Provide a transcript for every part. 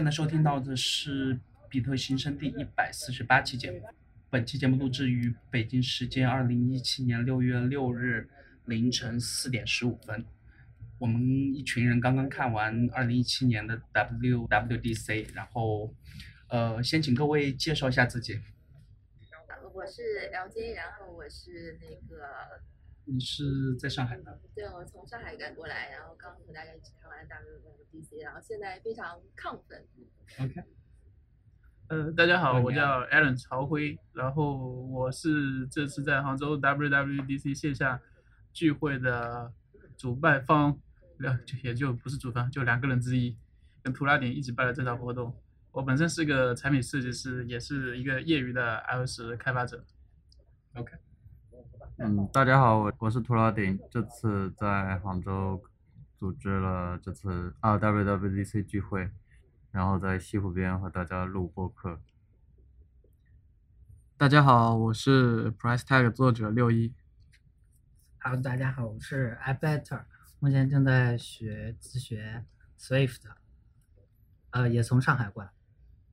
现在收听到的是比特新生第一百四十八期节目。本期节目录制于北京时间二零一七年六月六日凌晨四点十五分。我们一群人刚刚看完二零一七年的 WWDC，然后，呃，先请各位介绍一下自己。我是 LJ，然后我是那个。你是在上海的？对，我从上海赶过来，然后刚和大家一起看完 WWDC，然后现在非常亢奋。OK。呃，大家好，我叫 Alan 曹辉，然后我是这次在杭州 WWDC 线下聚会的主办方。两也就不是主办，就两个人之一，跟图拉点一起办了这场活动。我本身是个产品设计师，也是一个业余的 iOS 开发者。OK，嗯，大家好，我我是图拉点，这次在杭州组织了这次 RWWDC 聚会，然后在西湖边和大家录播客。大家好，我是 Price Tag 作者六一。Hello，大家好，我是 iBetter。目前正在学自学 Swift，呃，也从上海过来。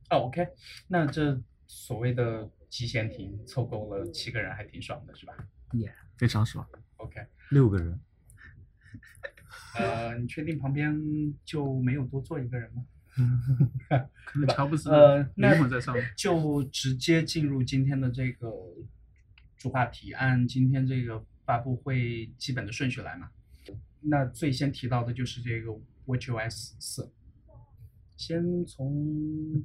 哦，OK，那这所谓的集贤庭凑够了七个人，还挺爽的，是吧？也非常爽。OK，六个人。呃，你确定旁边就没有多坐一个人吗？可能乔布斯呃，那在上面。就直接进入今天的这个主话题，按今天这个发布会基本的顺序来嘛。那最先提到的就是这个 WatchOS 四，先从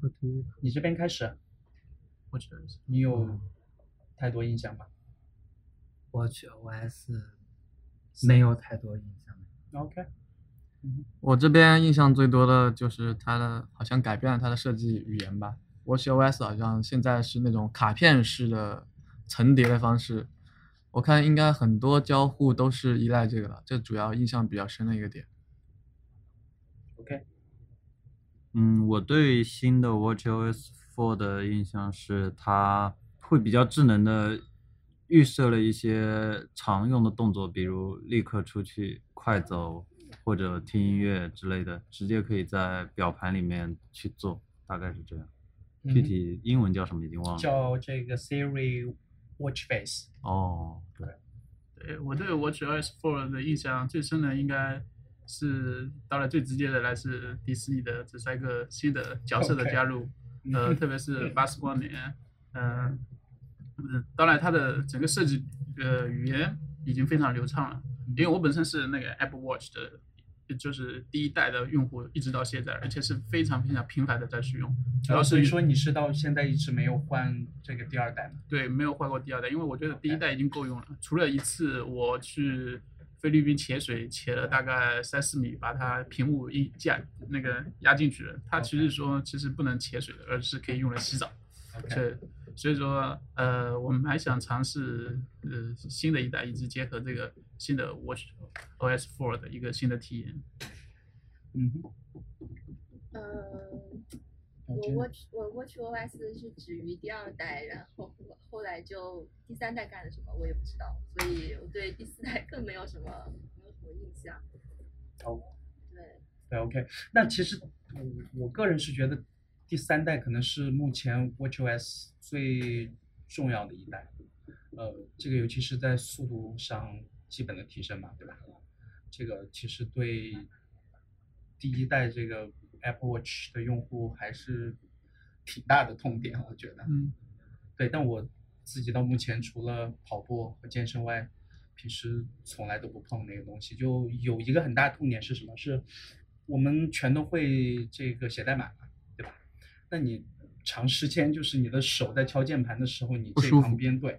你这边开始。WatchOS，你有太多印象吗？WatchOS 没有太多印象。OK，我这边印象最多的就是它的，好像改变了它的设计语言吧。WatchOS 好像现在是那种卡片式的层叠的方式。我看应该很多交互都是依赖这个了，这主要印象比较深的一个点。OK，嗯，我对新的 WatchOS 4的印象是它会比较智能的预设了一些常用的动作，比如立刻出去、快走或者听音乐之类的，直接可以在表盘里面去做，大概是这样。具体英文叫什么已经忘了。叫这个 Siri。Watch Face 哦，对，对我对 WatchOS 4的印象最深的应该是，当然最直接的来自迪士尼的这三个新的角色的加入，呃，特别是巴斯光年，嗯，当然它的整个设计呃语言已经非常流畅了，因为我本身是那个 Apple Watch 的。就是第一代的用户一直到现在，而且是非常非常频繁的在使用。主要是说你是到现在一直没有换这个第二代吗？对，没有换过第二代，因为我觉得第一代已经够用了。除了一次我去菲律宾潜水，潜了大概三四米，把它屏幕一架那个压进去了。它其实说其实不能潜水的，而是可以用来洗澡。以说，呃，我们还想尝试呃新的一代，以及结合这个新的 Watch OS 4的一个新的体验。嗯。呃，我 Watch 我 Watch OS 是止于第二代，然后后来就第三代干了什么我也不知道，所以我对第四代更没有什么没有什么印象。哦。对。对，OK。那其实我我个人是觉得。第三代可能是目前 WatchOS 最重要的一代，呃，这个尤其是在速度上基本的提升嘛，对吧？这个其实对第一代这个 Apple Watch 的用户还是挺大的痛点，我觉得。嗯。对，但我自己到目前除了跑步和健身外，平时从来都不碰那个东西。就有一个很大的痛点是什么？是我们全都会这个写代码。那你长时间就是你的手在敲键盘的时候，你这旁边对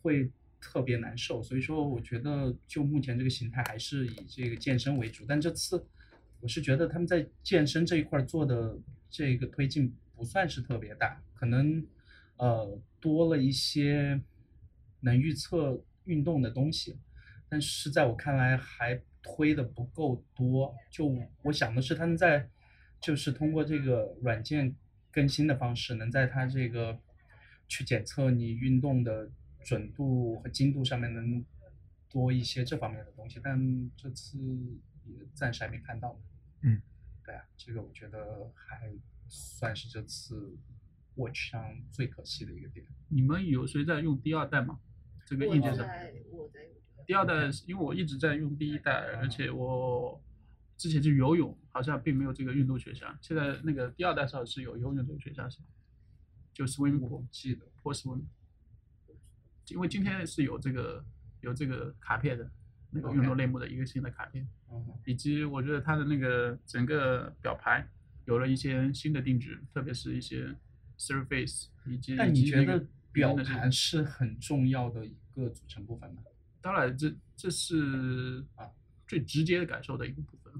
会特别难受。所以说，我觉得就目前这个形态还是以这个健身为主。但这次我是觉得他们在健身这一块做的这个推进不算是特别大，可能呃多了一些能预测运动的东西，但是在我看来还推的不够多。就我想的是他们在就是通过这个软件。更新的方式能在它这个去检测你运动的准度和精度上面能多一些这方面的东西，但这次也暂时还没看到。嗯，对啊，这个我觉得还算是这次 Watch 上最可惜的一个点。你们有谁在用第二代吗？这个硬件上，我在用第二代，因为我一直在用第一代，而且我之前去游泳好像并没有这个运动选项，现在那个第二代上是有游泳这个选项是，就 Swim Pool 记得 Pool Swim，因为今天是有这个有这个卡片的。那个运动类目的一个新的卡片，以及我觉得它的那个整个表盘有了一些新的定制，特别是一些 surface 以及。但你觉得表盘是很重要的一个组成部分吗？当然，这这是啊最直接的感受的一个部分，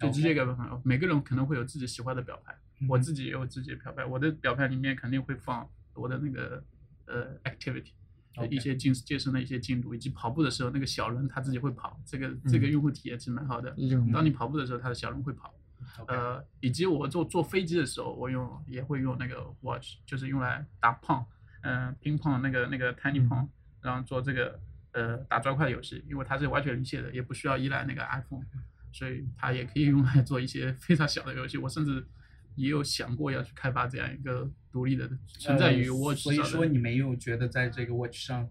最直接给朋友。每个人可能会有自己喜欢的表盘，我自己也有自己的表盘，我的表盘里面肯定会放我的那个呃 activity。一些健健身的一些进度，以及跑步的时候那个小人他自己会跑，这个这个用户体验是蛮好的。当你跑步的时候，他的小人会跑。呃，以及我坐坐飞机的时候，我用也会用那个 watch，就是用来打胖，嗯，乒乓那个那个 tiny 胖，然后做这个呃打砖块游戏，因为它是完全离线的，也不需要依赖那个 iPhone，所以它也可以用来做一些非常小的游戏。我甚至也有想过要去开发这样一个独立的存在于 watch 上。所以说你没有觉得在这个 watch 上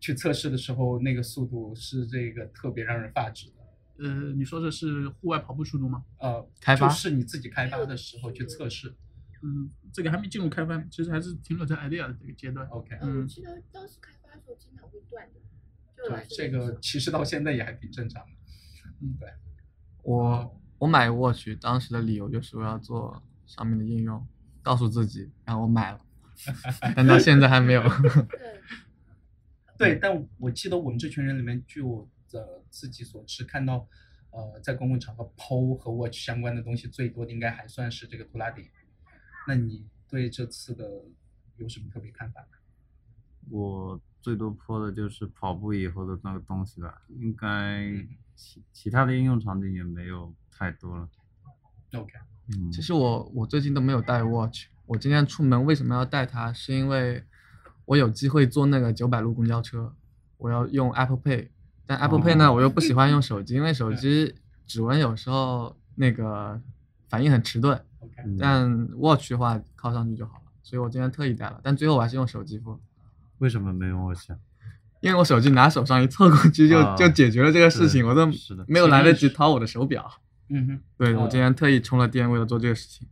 去测试的时候，那个速度是这个特别让人发指的？呃，你说的是户外跑步速度吗？呃，开发就是你自己开发的时候去测试。嗯，这个还没进入开发，其实还是停留在 idea 的这个阶段。OK。嗯，我记得当时开发的时候经常会断的。对，这个其实到现在也还挺正常的。嗯，对。我我买 watch 当时的理由就是我要做上面的应用，告诉自己，然后我买了，但到现在还没有。对，但我记得我们这群人里面据我。的自己所知看到，呃，在公共场合剖和 watch 相关的东西最多的，应该还算是这个图拉迪。那你对这次的有什么特别看法？我最多泼的就是跑步以后的那个东西吧，应该其其他的应用场景也没有太多了。OK，嗯，其实我我最近都没有带 watch，我今天出门为什么要带它？是因为我有机会坐那个九百路公交车，我要用 Apple Pay。但 Apple Pay 呢，我又不喜欢用手机，因为手机指纹有时候那个反应很迟钝。但 Watch 的话靠上去就好了，所以我今天特意带了。但最后我还是用手机付。为什么没用 Watch？因为我手机拿手上一凑过去就就解决了这个事情，我都没有来得及掏我的手表。嗯哼，对我今天特意充了电，为了做这个事情。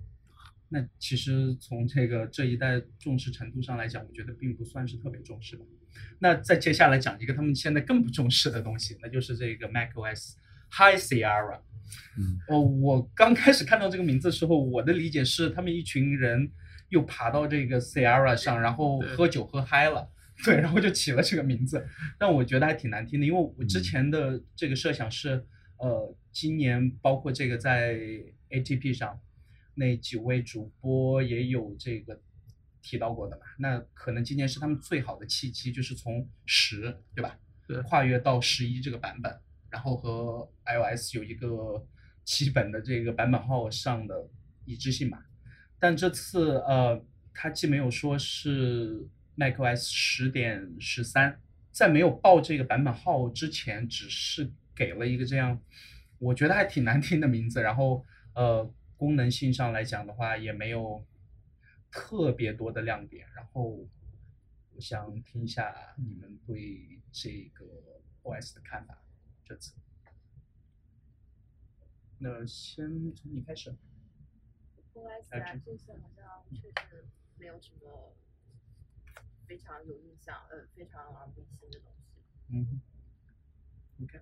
那其实从这个这一代重视程度上来讲，我觉得并不算是特别重视吧。那再接下来讲一个他们现在更不重视的东西，那就是这个 macOS High Sierra。嗯，哦，我刚开始看到这个名字的时候，我的理解是他们一群人又爬到这个 Sierra 上，然后喝酒喝嗨了，对，然后就起了这个名字。但我觉得还挺难听的，因为我之前的这个设想是，呃，今年包括这个在 ATP 上那几位主播也有这个。提到过的嘛，那可能今年是他们最好的契机，就是从十，对吧？对，跨越到十一这个版本，然后和 iOS 有一个基本的这个版本号上的一致性吧。但这次呃，它既没有说是 macOS 十点十三，在没有报这个版本号之前，只是给了一个这样，我觉得还挺难听的名字。然后呃，功能性上来讲的话，也没有。特别多的亮点，然后我想听一下你们对这个 OS 的看法。这次，那先从你开始。OS 啊，这次好像确实没有什么非常有印象，呃，非常耳目一新的东西。嗯。OK。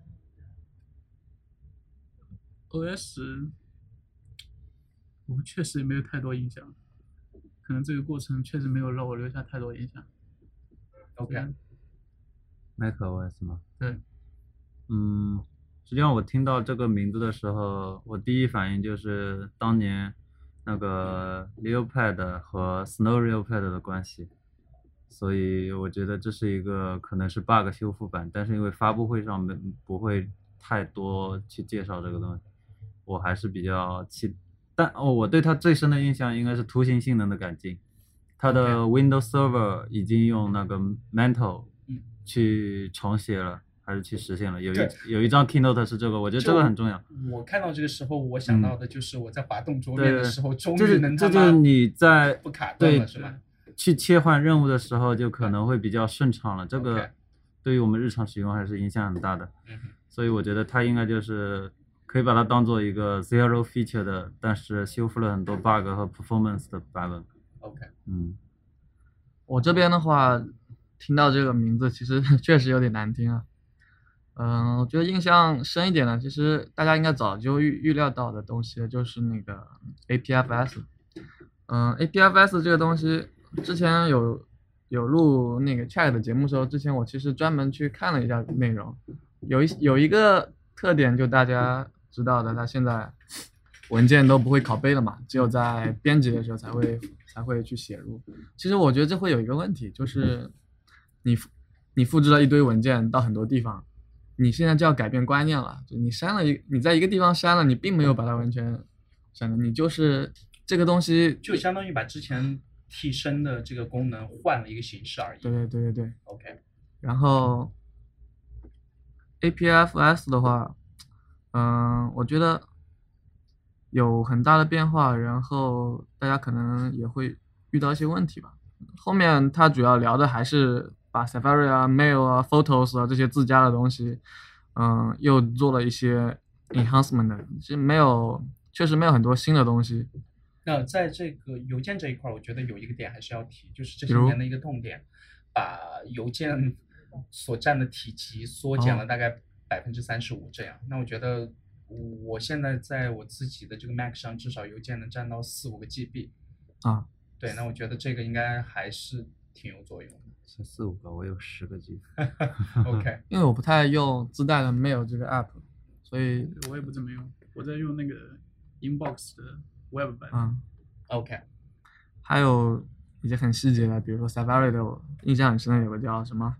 OS，我确实也没有太多印象。可能这个过程确实没有让我留下太多印象。OK，macOS 吗？对。嗯，实际上我听到这个名字的时候，我第一反应就是当年那个 Leopard 和 Snow Leopard 的关系，所以我觉得这是一个可能是 bug 修复版，但是因为发布会上没不会太多去介绍这个东西，我还是比较期。但哦，我对它最深的印象应该是图形性能的改进。它的 Windows Server 已经用那个 Mantle 去重写了，还是去实现了。有一有一张 keynote 是这个，我觉得这个很重要。我看到这个时候，我想到的就是我在滑动桌面的时候，终于能他这就是你在不卡顿了，是吧？去切换任务的时候就可能会比较顺畅了。这个对于我们日常使用还是影响很大的。所以我觉得它应该就是可以把它当做一个 zero feature 的，但是修复了很多 bug 和 performance 的版本。，OK，嗯，我这边的话，听到这个名字，其实 确实有点难听啊。嗯，我觉得印象深一点的，其实大家应该早就预预料到的东西，就是那个 APFS。嗯，APFS 这个东西，之前有有录那个 Chat 的节目时候，之前我其实专门去看了一下内容，有一有一个特点，就大家知道的，它现在文件都不会拷贝了嘛，只有在编辑的时候才会才会去写入。其实我觉得这会有一个问题，就是你你复制了一堆文件到很多地方，你现在就要改变观念了，就你删了一你在一个地方删了，你并没有把它完全删了，你就是这个东西就相当于把之前替身的这个功能换了一个形式而已。对对对对对。OK，然后 APFS 的话，嗯、我觉得有很大的变化，然后大家可能也会遇到一些问题吧。后面它主要聊的还是把 Safari 啊、Mail 啊、Photos 啊这些自家的东西，嗯、又做了一些 enhancement 的，其实没有，确实没有很多新的东西。那在这个邮件这一块儿，我觉得有一个点还是要提，就是这些年的一个痛点，把邮件所占的体积缩减了哦大概百分之三十五这样。那我觉得我现在在我自己的这个 Mac 上，至少邮件能占到四五个 GB。啊，对，那我觉得这个应该还是挺有作用的。才四五个，我有十个 G。OK，因为我不太用自带的 Mail 这个 app，所以我也不怎么用，我在用那个 Inbox 的 Web 版。嗯。OK，还有一些很细节的，比如说 Safari 的，我印象很深的有个叫什么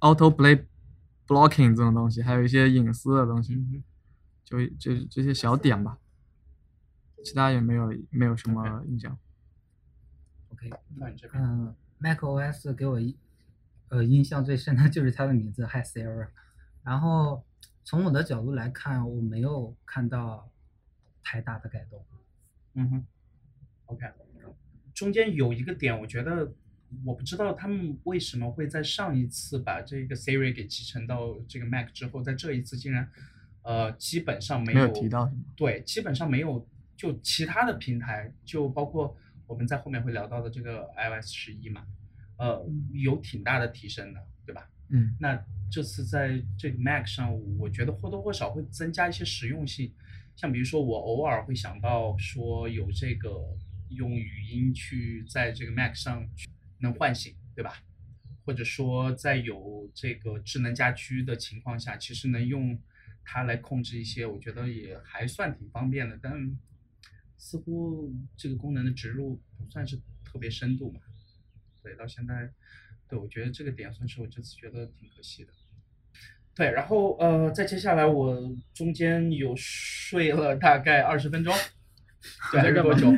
Auto Play Blocking 这种东西，还有一些隐私的东西，嗯哼就这这些小点吧，其他也没有没有什么印象。OK，那你这边嗯，macOS 给我一呃印象最深的就是它的名字 Hi Siri，然后从我的角度来看，我没有看到太大的改动。嗯哼，OK，中间有一个点，我觉得我不知道他们为什么会在上一次把这个 Siri 给集成到这个 Mac 之后，在这一次竟然呃基本上没有提到？对，基本上没有，就其他的平台，就包括我们在后面会聊到的这个 iOS 十一嘛，呃，有挺大的提升的，对吧？嗯，那这次在这个 Mac 上，我觉得或多或少会增加一些实用性，像比如说我偶尔会想到说有这个用语音去在这个 Mac 上去能唤醒，对吧？或者说在有这个智能家居的情况下，其实能用它来控制一些，我觉得也还算挺方便的，但似乎这个功能的植入不算是特别深度嘛。对，到现在，对我觉得这个点算是我这次觉得挺可惜的。对，然后呃，再接下来我中间有睡了大概二十分钟，对，还是多久？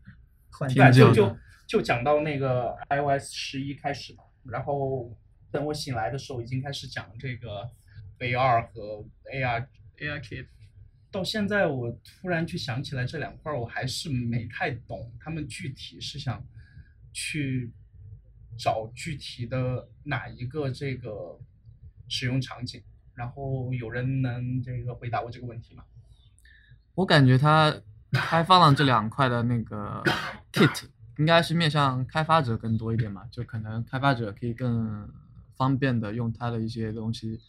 换对，就就就讲到那个 iOS 十一开始嘛，然后等我醒来的时候，已经开始讲这个 VR 和 AR。AR Kit 到现在，我突然去想起来这两块儿，我还是没太懂，他们具体是想去找具体的哪一个这个使用场景，然后有人能这个回答我这个问题吗？我感觉它开放了这两块的那个 kit，应该是面向开发者更多一点嘛，就可能开发者可以更方便的用它的一些东西，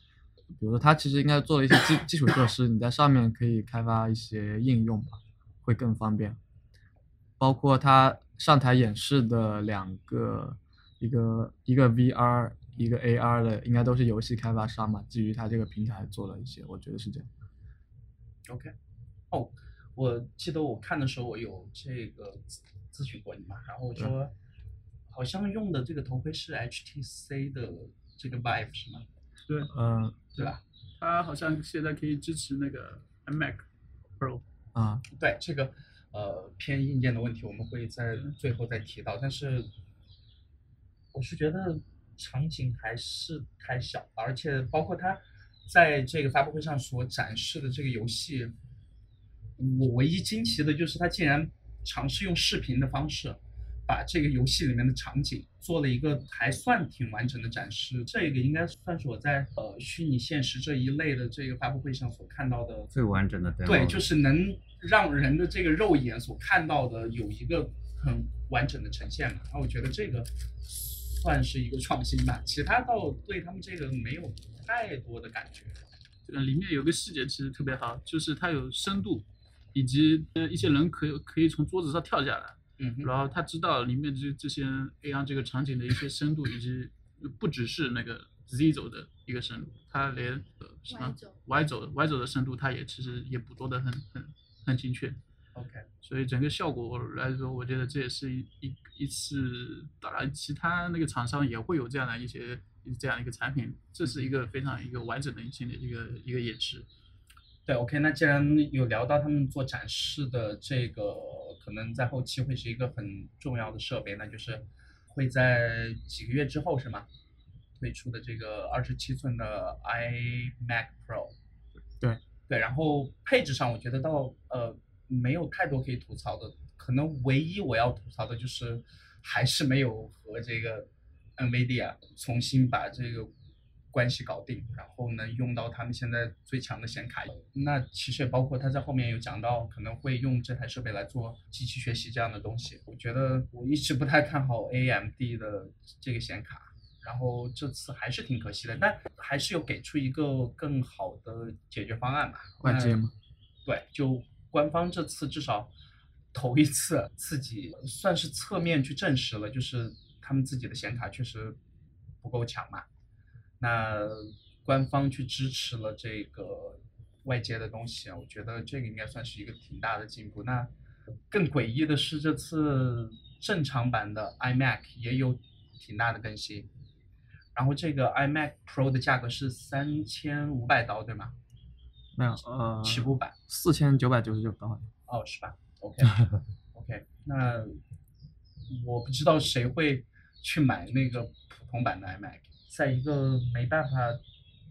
比如说它其实应该做了一些基基础设施，你在上面可以开发一些应用吧，会更方便。包括它上台演示的两个，一个一个 VR，一个 AR 的，应该都是游戏开发商嘛，基于它这个平台做了一些，我觉得是这样。OK，哦，我记得我看的时候，我有这个咨咨询过你嘛，然后我说好像用的这个头盔是 HTC 的这个 Vive 是吗？对，嗯对吧？它好像现在可以支持那个 iMac Pro。啊，对这个呃偏硬件的问题，我们会在最后再提到。但是我是觉得场景还是太小，而且包括他在这个发布会上所展示的这个游戏，我唯一惊奇的就是他竟然尝试用视频的方式。把这个游戏里面的场景做了一个还算挺完整的展示，这个应该算是我在呃虚拟现实这一类的这个发布会上所看到的最完整的。对，就是能让人的这个肉眼所看到的有一个很完整的呈现嘛。那我觉得这个算是一个创新吧，其他倒对他们这个没有太多的感觉。呃，里面有个细节其实特别好，就是它有深度，以及呃一些人可以可以从桌子上跳下来。嗯，然后他知道里面这这些 AR 这个场景的一些深度，以及不只是那个 Z 轴的一个深度，他连呃什么 Y 轴 Y 轴的深度，他也其实也捕捉的很很很精确。OK，所以整个效果来说，我觉得这也是一一一次，当然其他那个厂商也会有这样的一些这样一个产品，这是一个非常一个完整的一些的一个一个演示。对，OK，那既然有聊到他们做展示的这个，可能在后期会是一个很重要的设备，那就是会在几个月之后是吗？推出的这个二十七寸的 iMac Pro。对，对，然后配置上我觉得到呃没有太多可以吐槽的，可能唯一我要吐槽的就是还是没有和这个 NVIDIA 重新把这个。关系搞定，然后能用到他们现在最强的显卡。那其实也包括他在后面有讲到，可能会用这台设备来做机器学习这样的东西。我觉得我一直不太看好 AMD 的这个显卡，然后这次还是挺可惜的，但还是有给出一个更好的解决方案吧。换接吗？对，就官方这次至少头一次自己算是侧面去证实了，就是他们自己的显卡确实不够强嘛。那官方去支持了这个外接的东西，我觉得这个应该算是一个挺大的进步。那更诡异的是，这次正常版的 iMac 也有挺大的更新。然后这个 iMac Pro 的价格是三千五百刀，对吗？没有，呃，起步版四千九百九十九刀。哦，是吧？OK OK，那我不知道谁会去买那个普通版的 iMac。在一个没办法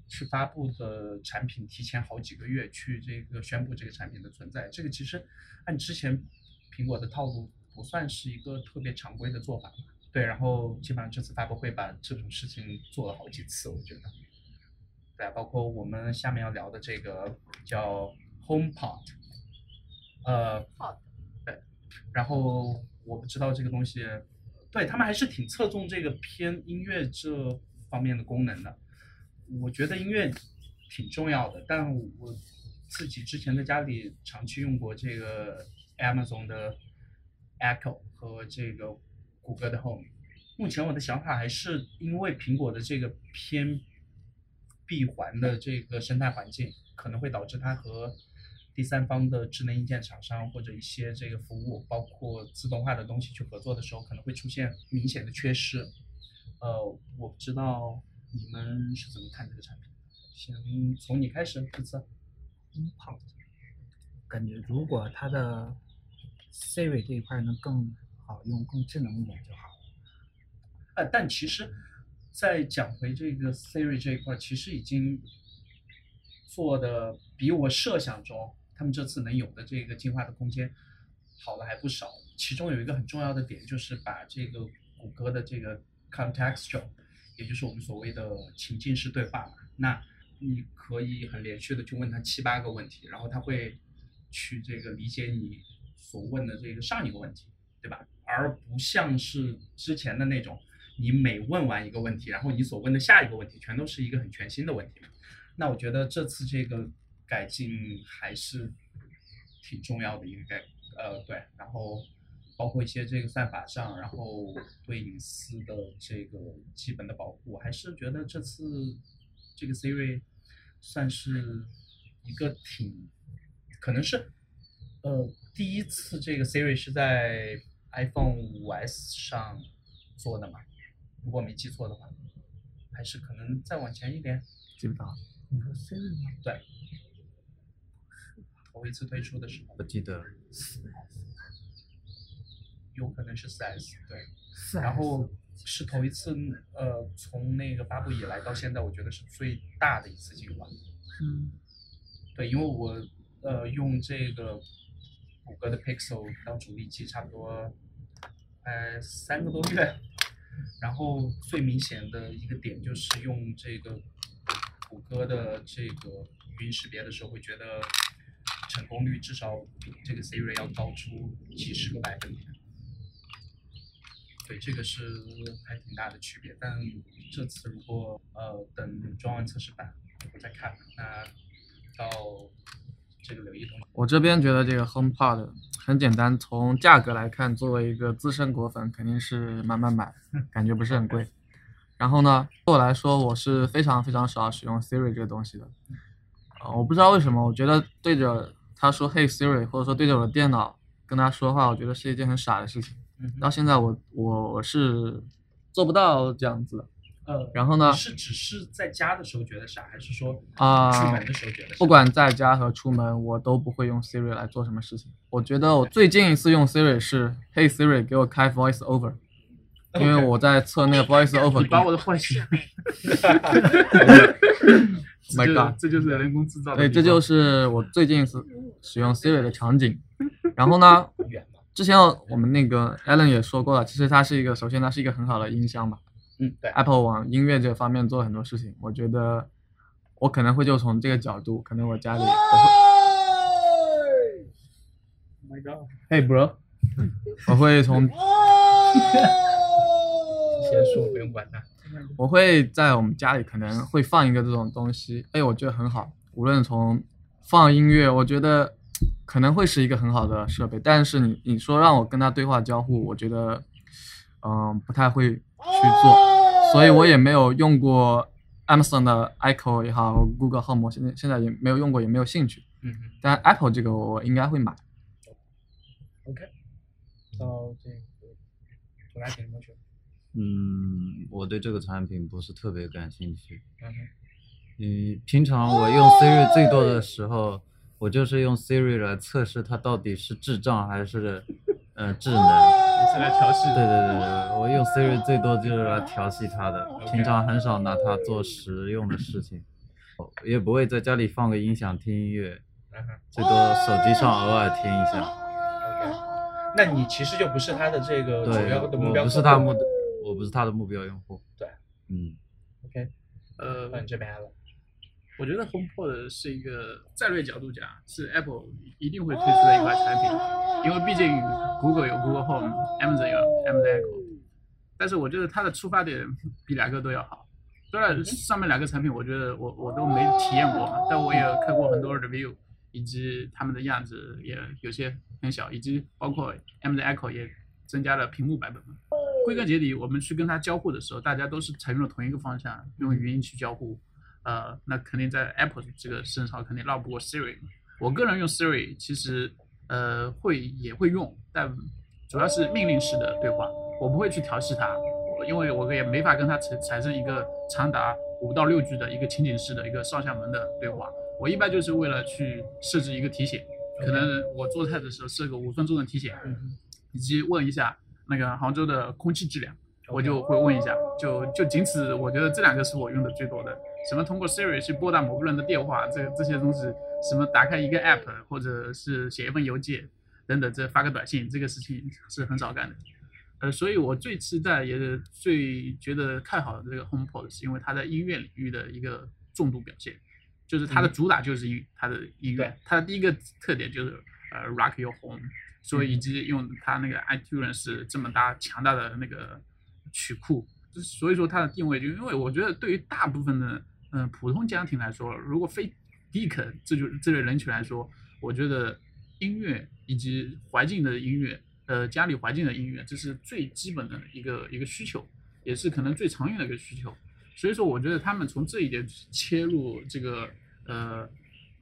去发布的产品提前好几个月去这个宣布这个产品的存在，这个其实按之前苹果的套路不算是一个特别常规的做法对，然后基本上这次发布会把这种事情做了好几次，我觉得。对，包括我们下面要聊的这个叫 HomePod，呃，对，然后我不知道这个东西，对他们还是挺侧重这个偏音乐这。方面的功能的，我觉得音乐挺重要的，但我自己之前在家里长期用过这个 Amazon 的 Echo 和这个谷歌的 Home。目前我的想法还是因为苹果的这个偏闭环的这个生态环境，可能会导致它和第三方的智能硬件厂商或者一些这个服务，包括自动化的东西去合作的时候，可能会出现明显的缺失。呃，我不知道你们是怎么看这个产品。先从你开始，这次。嗯，好。感觉如果它的 Siri 这一块能更好用、更智能一点就好。呃，但其实，在讲回这个 Siri 这一块，其实已经做的比我设想中，他们这次能有的这个进化的空间好了还不少。其中有一个很重要的点，就是把这个谷歌的这个。Contextual，也就是我们所谓的情境式对话。那你可以很连续的去问他七八个问题，然后他会去这个理解你所问的这个上一个问题，对吧？而不像是之前的那种，你每问完一个问题，然后你所问的下一个问题全都是一个很全新的问题。那我觉得这次这个改进还是挺重要的一个改，呃，对，然后。包括一些这个算法上，然后对隐私的这个基本的保护，我还是觉得这次这个 Siri 算是一个挺可能是呃第一次这个 Siri 是在 iPhone 五 S 上做的嘛？如果没记错的话，还是可能再往前一点。记不到。你说 Siri 吗？对。头一次推出的时候。我记得。有可能是四 S 对，四然后是头一次，呃，从那个发布以来到现在，我觉得是最大的一次进化。嗯，对，因为我呃用这个谷歌的 Pixel 当主力机差不多，呃三个多月，然后最明显的一个点就是用这个谷歌的这个语音识别的时候，会觉得成功率至少比这个 Siri 要高出几十个百分点。对，这个是还挺大的区别。但这次如果呃等装完测试版，我再看，那到这个留意东西。我这边觉得这个 HomePod 很简单，从价格来看，作为一个资深果粉，肯定是买买买，感觉不是很贵。然后呢，对我来说，我是非常非常少使用 Siri 这个东西的。呃，我不知道为什么，我觉得对着他说 Hey Siri，或者说对着我的电脑跟他说话，我觉得是一件很傻的事情。到现在我我我是做不到这样子的。呃，然后呢是只是在家的时候觉得傻，还是说啊出门的时候觉得傻？不管在家和出门，我都不会用 Siri 来做什么事情。我觉得我最近一次用 Siri 是 Hey Siri 给我开 Voice Over，因为我在测那个 Voice Over 你把我的坏习惯 My God 这就是人工制造对，这就是我最近一次使用 Siri 的场景。然后呢，之前我们那个 Alan 也说过了，其实它是一个，首先它是一个很好的音箱嘛。嗯，对。Apple 往音乐这方面做了很多事情，我觉得我可能会就从这个角度，可能我家里我会 My God，，Hey bro，我会从 先说不用管他。我会在我们家里可能会放一个这种东西，哎，我觉得很好。无论从放音乐，我觉得可能会是一个很好的设备。但是你你说让我跟他对话交互，我觉得嗯不太会去做，所以我也没有用过 Amazon 的 Echo 也好，Google Home，现在现在也没有用过，也没有兴趣。嗯嗯但 Apple 这个我应该会买。，OK。到这个我来点过去。嗯，我对这个产品不是特别感兴趣。嗯。嗯，平常我用 Siri 最多的时候，我就是用 Siri 来测试它到底是智障还是呃智能。你是来调戏对。对对对，我用 Siri 最多就是来调戏它的，平常很少拿它做实用的事情，也不会在家里放个音响听音乐。最多手机上偶尔听一下。OK。那你其实就不是它的这个主对，要的目标我不是客户它目的，我不是它的目标用户。对，嗯，OK。呃，到你这边来了。我觉得 HomePod 是一个战略角度讲，是 Apple 一定会推出的一款产品，因为毕竟 Google 有 Google Home，Amazon 有 Amazon Echo，但是我觉得它的出发点比两个都要好。虽然上面两个产品我觉得我我都没体验过嘛，但我也看过很多 review，以及他们的样子也有些很小，以及包括 Amazon Echo 也增加了屏幕版本嘛。归根结底，我们去跟它交互的时候，大家都是采用了同一个方向，用语音去交互。呃，那肯定在 Apple 这个身上肯定绕不过 Siri。我个人用 Siri 其实呃会也会用，但主要是命令式的对话，我不会去调戏它，我因为我也没法跟它产产生一个长达五到六句的一个情景式的一个上下文的对话。我一般就是为了去设置一个提醒，可能我做菜的时候设个五分钟的提醒，以及问一下那个杭州的空气质量。我就会问一下，就就仅此，我觉得这两个是我用的最多的。什么通过 Siri 去拨打某个人的电话，这这些东西，什么打开一个 App，或者是写一份邮件等等，这发个短信，这个事情是很少干的。呃，所以我最期待也是最觉得看好的这个 HomePod，是因为它在音乐领域的一个重度表现，就是它的主打就是音它的音乐，它的第一个特点就是呃 Rock Your Home，所以以及用它那个 iTunes 这么大强大的那个曲库，所以说它的定位就因为我觉得对于大部分的嗯、普通家庭来说，如果非 geek 这就这类人群来说，我觉得音乐以及环境的音乐，呃家里环境的音乐，这是最基本的一个一个需求，也是可能最常用的一个需求。所以说，我觉得他们从这一点切入这个呃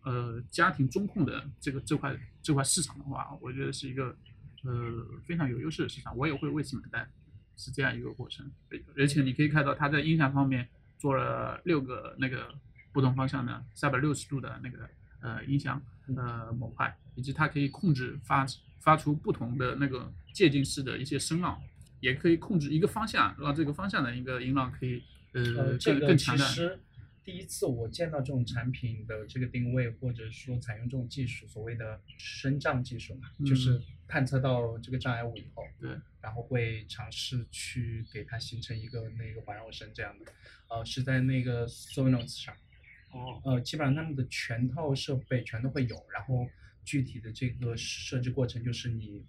呃家庭中控的这个这块这块市场的话，我觉得是一个呃非常有优势的市场，我也会为此买单。是这样一个过程，而且你可以看到它在音响方面做了六个那个不同方向的三百六十度的那个呃音响呃模块，以及它可以控制发发出不同的那个渐进式的一些声浪，也可以控制一个方向，让这个方向的一个音浪可以呃更更强的。第一次我见到这种产品的这个定位，或者说采用这种技术，所谓的声障技术嘛，就是探测到这个障碍物以后，对，然后会尝试去给它形成一个那个环绕声这样的，呃，是在那个 Sonos 上，哦，呃，基本上他们的全套设备全都会有，然后具体的这个设置过程就是你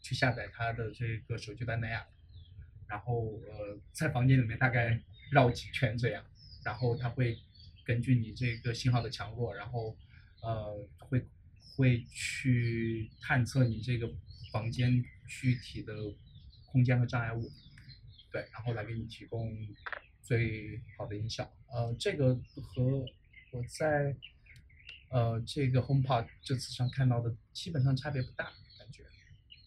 去下载它的这个手机端的 App，然后呃，在房间里面大概绕几圈这样。然后它会根据你这个信号的强弱，然后呃会会去探测你这个房间具体的空间和障碍物，对，然后来给你提供最好的音效。呃，这个和我在呃这个 HomePod 这次上看到的基本上差别不大，感觉。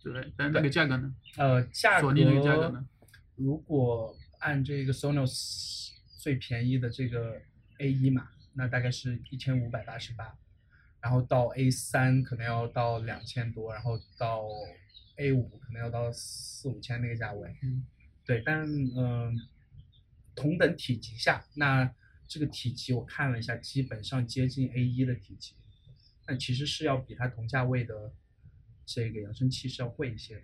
对，但那个价格呢？呃，价格，价格呢？如果按这个 Sonos。最便宜的这个 A 一嘛，那大概是一千五百八十八，然后到 A 三可能要到两千多，然后到 A 五可能要到四五千那个价位。嗯，对，但嗯，同等体积下，那这个体积我看了一下，基本上接近 A 一的体积，但其实是要比它同价位的这个扬声器是要贵一些的，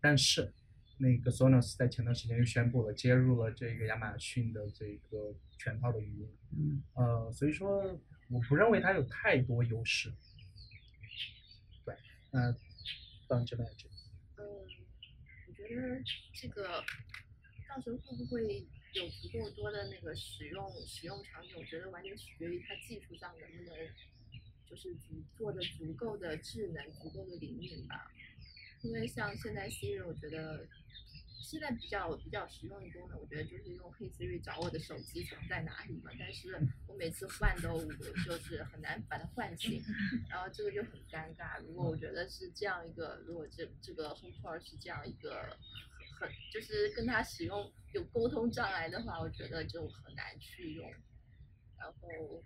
但是。那个 Sonos 在前段时间又宣布了接入了这个亚马逊的这个全套的语音，嗯，呃，所以说我不认为它有太多优势。对，那到你这边去。嗯，我觉得这个到时候会不会有足够多的那个使用使用场景？我觉得完全取决于它技术上能不能就是足做的足够的智能、足够的灵敏吧。因为像现在 Siri，我觉得。现在比较比较实用的功能，我觉得就是用 Hey Siri 找我的手机藏在哪里嘛。但是我每次换都就是很难把它唤醒，然后这个就很尴尬。如果我觉得是这样一个，如果这这个 HomePod 是这样一个很就是跟它使用有沟通障碍的话，我觉得就很难去用。然后。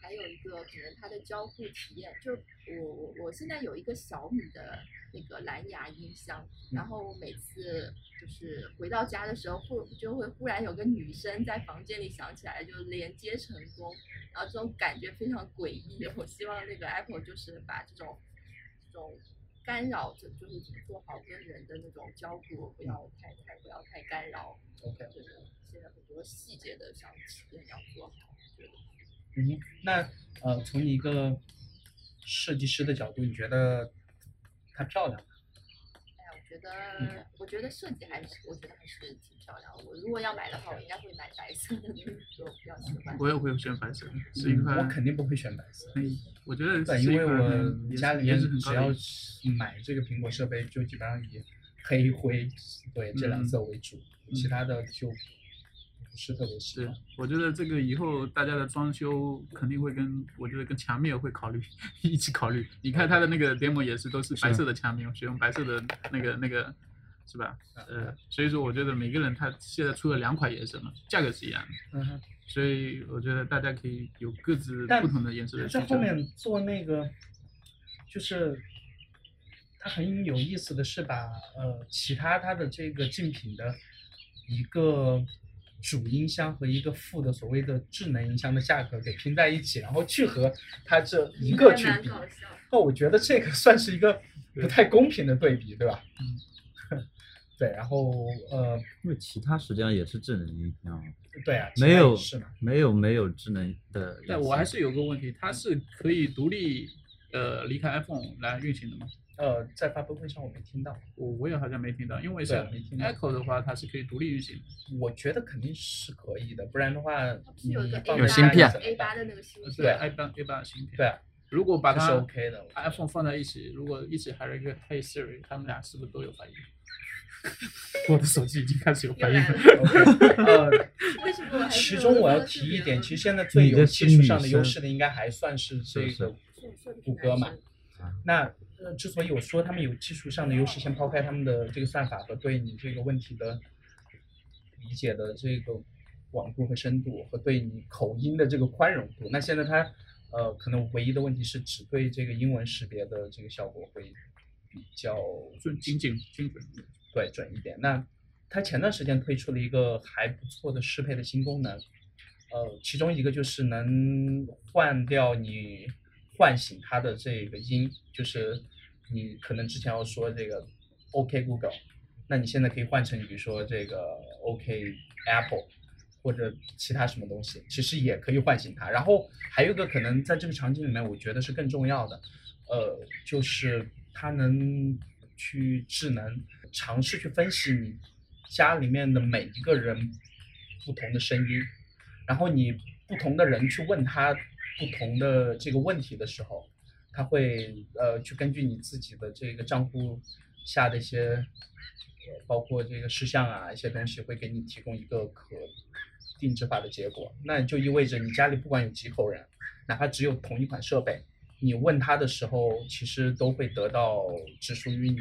还有一个可能它的交互体验，就我我我现在有一个小米的那个蓝牙音箱，然后我每次就是回到家的时候，会就会忽然有个女声在房间里响起来，就连接成功，然后这种感觉非常诡异。我希望那个 Apple 就是把这种这种干扰，就就是做好跟人的那种交互，不要太太不要太干扰。OK，就是现在很多细节的小体验要做好，觉得。嗯，那呃，从一个设计师的角度，你觉得它漂亮吗？哎呀，我觉得，我觉得设计还是，我觉得还是挺漂亮的。我如果要买的话，我应该会买白色的，因为我比较喜欢。我也会选白色，是一块。我肯定不会选白色。我觉得，对，因为我家里面只要买这个苹果设备，就基本上以黑灰对这两色为主，其他的就。是特别是，我觉得这个以后大家的装修肯定会跟，我觉得跟墙面会考虑 一起考虑。你看它的那个 demo 也是都是白色的墙面，使用白色的那个那个，是吧？呃，所以说我觉得每个人他现在出了两款颜色嘛，价格是一样的，嗯所以我觉得大家可以有各自不同的颜色的在后面做那个，就是它很有意思的是把呃其他它的这个竞品的一个。主音箱和一个副的所谓的智能音箱的价格给拼在一起，然后去和它这一个去比，那我觉得这个算是一个不太公平的对比，对吧？嗯，对，然后呃，因为其他实际上也是智能音箱，对啊，没有没有没有智能的，但我还是有个问题，它是可以独立呃离开 iPhone 来运行的吗？呃，在发布会上我没听到，我我也好像没听到，因为是 Echo 的话，它是可以独立运行。我觉得肯定是可以的，不然的话，有芯片，A 八的那个芯片，对，A 八 A 八芯片。对，如果把它是 OK 的，iPhone 放在一起，如果一起还是一个 Hey Siri，他们俩是不是都有反应？我的手机已经开始有反应了。呃，其中我要提一点，其实现在最有技术上的优势的，应该还算是这个谷歌嘛。那呃，之所以我说他们有技术上的优势，先抛开他们的这个算法和对你这个问题的理解的这个广度和深度，和对你口音的这个宽容度。那现在它呃，可能唯一的问题是只对这个英文识别的这个效果会比较准、精准、精准，对，准一点。那它前段时间推出了一个还不错的适配的新功能，呃，其中一个就是能换掉你唤醒它的这个音，就是你可能之前要说这个 OK Google，那你现在可以换成比如说这个 OK Apple。或者其他什么东西，其实也可以唤醒它。然后还有一个可能在这个场景里面，我觉得是更重要的，呃，就是它能去智能尝试去分析你家里面的每一个人不同的声音，然后你不同的人去问他不同的这个问题的时候，他会呃去根据你自己的这个账户下的一些包括这个事项啊一些东西，会给你提供一个可。定制化的结果，那就意味着你家里不管有几口人，哪怕只有同一款设备，你问他的时候，其实都会得到只属于你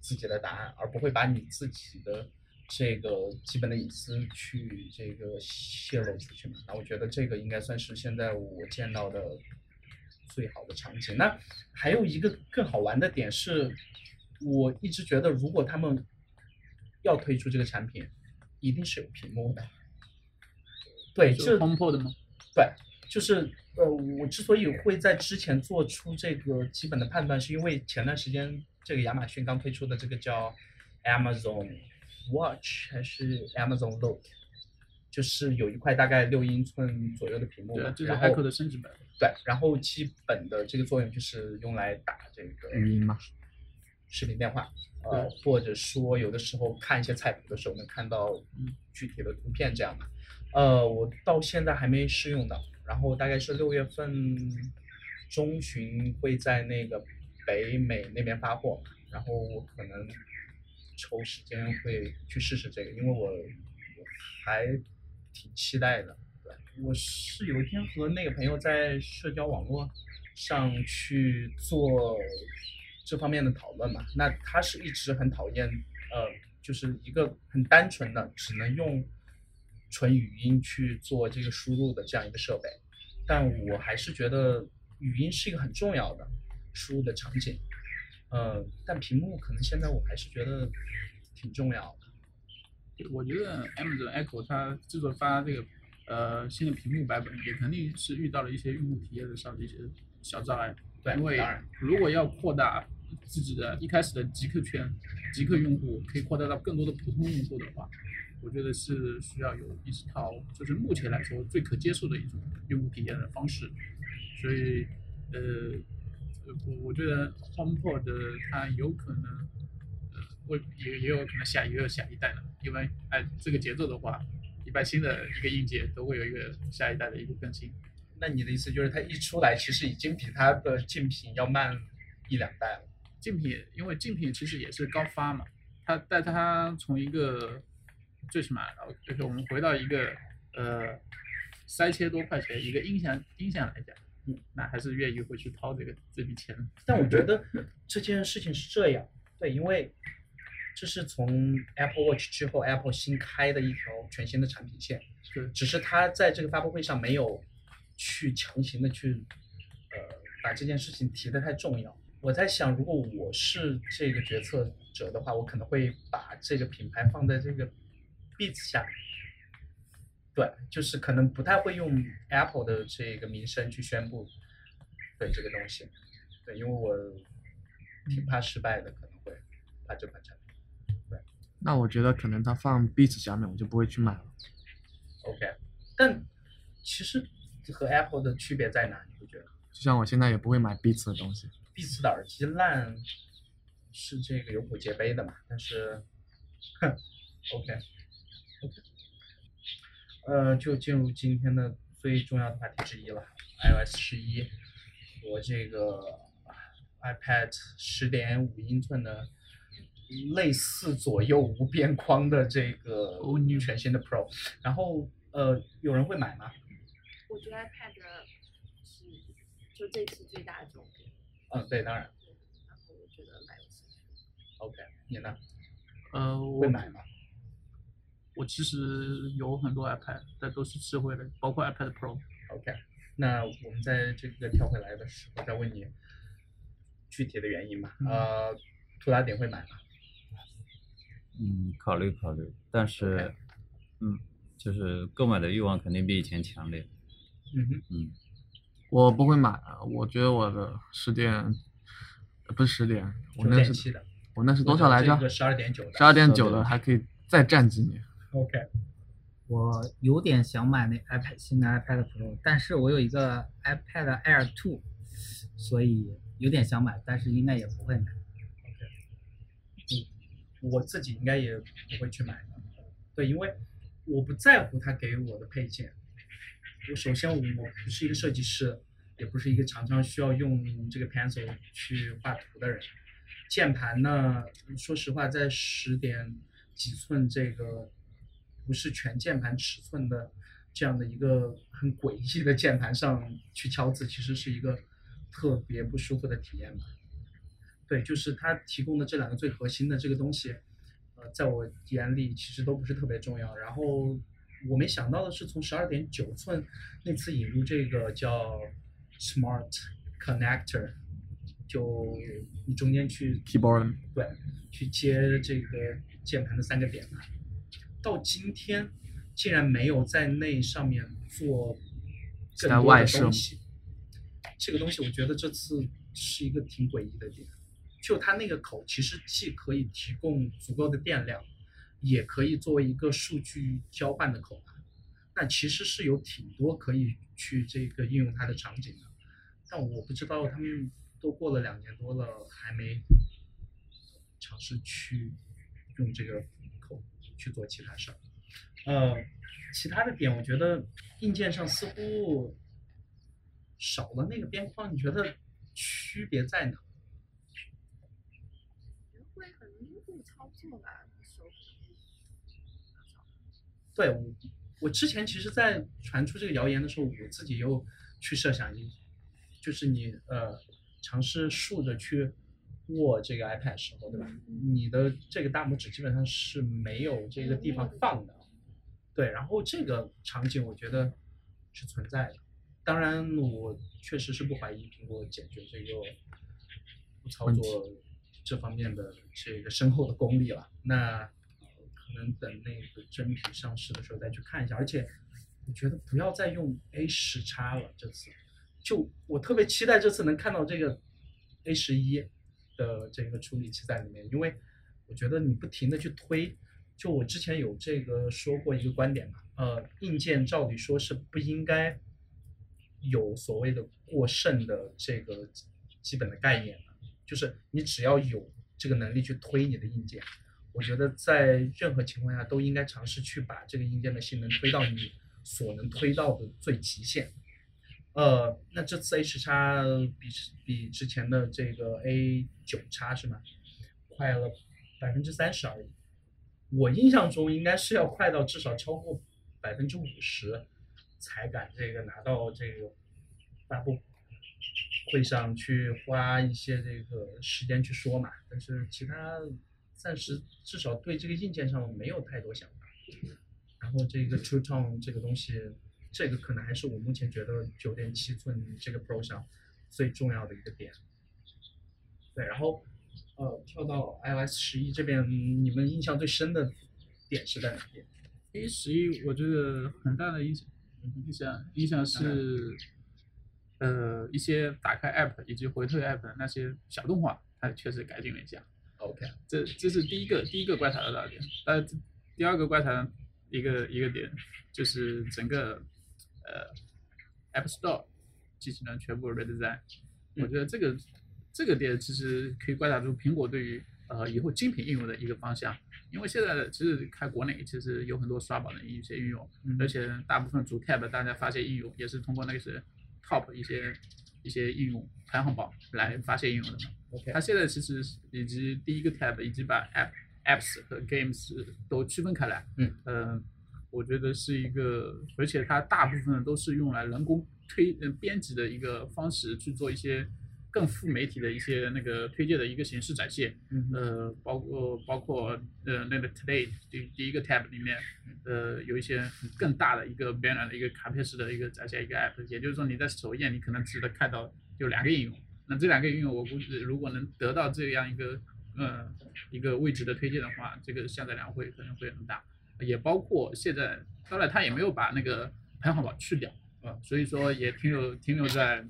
自己的答案，而不会把你自己的这个基本的隐私去这个泄露出去嘛。那我觉得这个应该算是现在我见到的最好的场景。那还有一个更好玩的点是，我一直觉得如果他们要推出这个产品，一定是有屏幕的。对，就 HomePod 的吗？对，就是呃，我之所以会在之前做出这个基本的判断，是因为前段时间这个亚马逊刚推出的这个叫 Amazon Watch 还是 Amazon Look，就是有一块大概六英寸左右的屏幕，对，这是 Echo 的升级版。对，然后基本的这个作用就是用来打这个语音嘛，视频电话，呃，或者说有的时候看一些菜谱的时候能看到具体的图片这样的。呃，我到现在还没试用到，然后大概是六月份中旬会在那个北美那边发货，然后我可能抽时间会去试试这个，因为我我还挺期待的。对，我是有一天和那个朋友在社交网络上去做这方面的讨论嘛，那他是一直很讨厌，呃，就是一个很单纯的只能用。纯语音去做这个输入的这样一个设备，但我还是觉得语音是一个很重要的输入的场景，呃，但屏幕可能现在我还是觉得挺重要的。我觉得 Amazon Echo 它制作发这个呃新的屏幕版本，也肯定是遇到了一些用户体验的上的一些小障碍。对，因为如果要扩大自己的一开始的极客圈、极客用户，可以扩大到更多的普通用户的话。我觉得是需要有一套，就是目前来说最可接受的一种用户体验的方式，所以，呃，我我觉得 HomePod 它有可能，呃，会也也有可能下也有下一代了，因为按这个节奏的话，一般新的一个硬件都会有一个下一代的一个更新。那你的意思就是它一出来，其实已经比它的竞品要慢一两代了？竞品因为竞品其实也是高发嘛，它但它从一个最起码，就是我们回到一个呃三千多块钱一个音响音响来讲，嗯，那还是愿意会去掏这个这笔钱。但我觉得这件事情是这样，对，因为这是从 Apple Watch 之后 Apple 新开的一条全新的产品线，对，只是他在这个发布会上没有去强行的去呃把这件事情提得太重要。我在想，如果我是这个决策者的话，我可能会把这个品牌放在这个。Beats 下，对，就是可能不太会用 Apple 的这个名声去宣布对这个东西，对，因为我挺怕失败的，可能会怕这款产品，对。那我觉得可能它放 Beats 下面，我就不会去买了。OK，但其实和 Apple 的区别在哪？你不觉得？就像我现在也不会买 Beats 的东西。Beats 的耳机烂是这个有口皆碑的嘛？但是，哼，OK。呃，就进入今天的最重要的话题之一了，iOS 十一和这个 iPad 十点五英寸的类似左右无边框的这个全新的 Pro，然后呃，有人会买吗？我觉得 iPad 是就这次最大的重点。嗯，对，当然。然后我觉得买有兴趣。OK，你呢？呃，会买吗？我其实有很多 iPad，但都是智慧的，包括 iPad Pro。OK，那我们在这个跳回来的时候再问你具体的原因吧。呃，图拉点会买吗？嗯，考虑考虑，但是，嗯，就是购买的欲望肯定比以前强烈。嗯哼，嗯，我不会买啊，我觉得我的十点，呃不是十点，我那是我那是多少来着？十二点九的。十二点九的还可以再战几年。OK，我有点想买那 iPad 新的 iPad Pro，但是我有一个 iPad Air 2，所以有点想买，但是应该也不会买。OK，我自己应该也不会去买的。对，因为我不在乎他给我的配件。我首先我不是一个设计师，也不是一个常常需要用这个 pencil 去画图的人。键盘呢，说实话，在十点几寸这个不是全键盘尺寸的这样的一个很诡异的键盘上去敲字，其实是一个特别不舒服的体验吧。对，就是它提供的这两个最核心的这个东西，呃，在我眼里其实都不是特别重要。然后我没想到的是，从十二点九寸那次引入这个叫 Smart Connector，就你中间去 Keyboard 对，去接这个键盘的三个点嘛，到今天竟然没有在那上面做更多的在外设东西。这个东西我觉得这次是一个挺诡异的点，就它那个口其实既可以提供足够的电量，也可以作为一个数据交换的口。那其实是有挺多可以去这个应用它的场景的，但我不知道他们都过了两年多了，还没尝试去用这个口去做其他事儿。呃，其他的点我觉得硬件上似乎少了那个边框，你觉得区别在哪？会很灵活操作吧，手对我，我之前其实，在传出这个谣言的时候，我自己又去设想一，就是你呃尝试竖着去握这个 iPad 时候，对吧？你的这个大拇指基本上是没有这个地方放的，对。然后这个场景我觉得是存在的，当然我确实是不怀疑苹果解决这个操作这方面的这个深厚的功力了。那。可能等那个真品上市的时候再去看一下，而且我觉得不要再用 A 十叉了，这次就我特别期待这次能看到这个 A 十一的这个处理器在里面，因为我觉得你不停的去推，就我之前有这个说过一个观点嘛，呃，硬件照理说是不应该有所谓的过剩的这个基本的概念的，就是你只要有这个能力去推你的硬件。我觉得在任何情况下都应该尝试去把这个硬件的性能推到你所能推到的最极限。呃，那这次 A 十叉比比之前的这个 A 九叉是吗？快了百分之三十而已。我印象中应该是要快到至少超过百分之五十才敢这个拿到这个发布会上去花一些这个时间去说嘛。但是其他。暂时至少对这个硬件上没有太多想法，然后这个 True Tone 这个东西，这个可能还是我目前觉得九点七寸这个 Pro 上最重要的一个点。对，然后呃跳到 iOS 十一这边，你们印象最深的点是在哪边？A 十一我觉得很大的影响，影响影响是呃一些打开 App 以及回退 App 的那些小动画，它确实改进了一下。OK，这这是第一个第一个观察得到的点，呃，第二个观察一个一个点就是整个呃 App Store 进行了全部 redesign，、嗯、我觉得这个这个点其实可以观察出苹果对于呃以后精品应用的一个方向，因为现在其实看国内其实有很多刷榜的一些应用，嗯、而且大部分主 Tab 大家发现应用也是通过那个是 Top 一些一些应用排行榜来发现应用的嘛。OK，它现在其实以及第一个 tab 以及把 app apps 和 games 都区分开来，嗯，呃，我觉得是一个，而且它大部分都是用来人工推呃编辑的一个方式去做一些更富媒体的一些那个推荐的一个形式展现，呃，包括包括呃那个 Today 第第一个 tab 里面，呃，有一些更大的一个 banner 的一个卡片式的一个展现一个 app，也就是说你在首页你可能只能看到就两个应用，那这两个应用我估计如果能得到这样一个呃一个位置的推荐的话，这个下载量会可能会很大，也包括现在当然它也没有把那个排行榜去掉啊。所以说也停留停留在，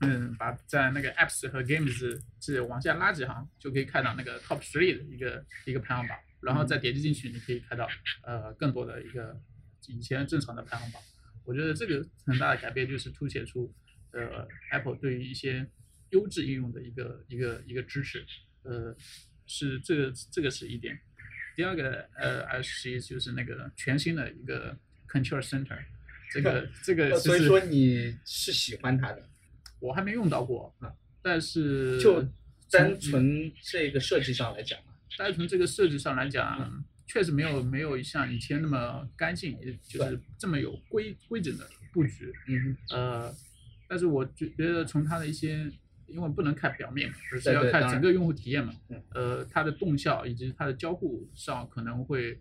嗯，把在那个 apps 和 games 是往下拉几行，就可以看到那个 top three 的一个一个排行榜，然后再点击进去，你可以看到呃更多的一个以前正常的排行榜。我觉得这个很大的改变就是凸显出呃 Apple 对于一些优质应用的一个一个一个支持，呃，是这个这个是一点。第二个呃 S 就是那个全新的一个 control center。这个 这个，所以说你是喜欢它的，我还没用到过啊。但是就单纯这个设计上来讲，单纯这个设计上来讲，确实没有没有像以前那么干净，也就是这么有规规整的布局。嗯呃，但是我觉觉得从它的一些，因为不能看表面嘛，而是要看整个用户体验嘛。呃，它的动效以及它的交互上可能会，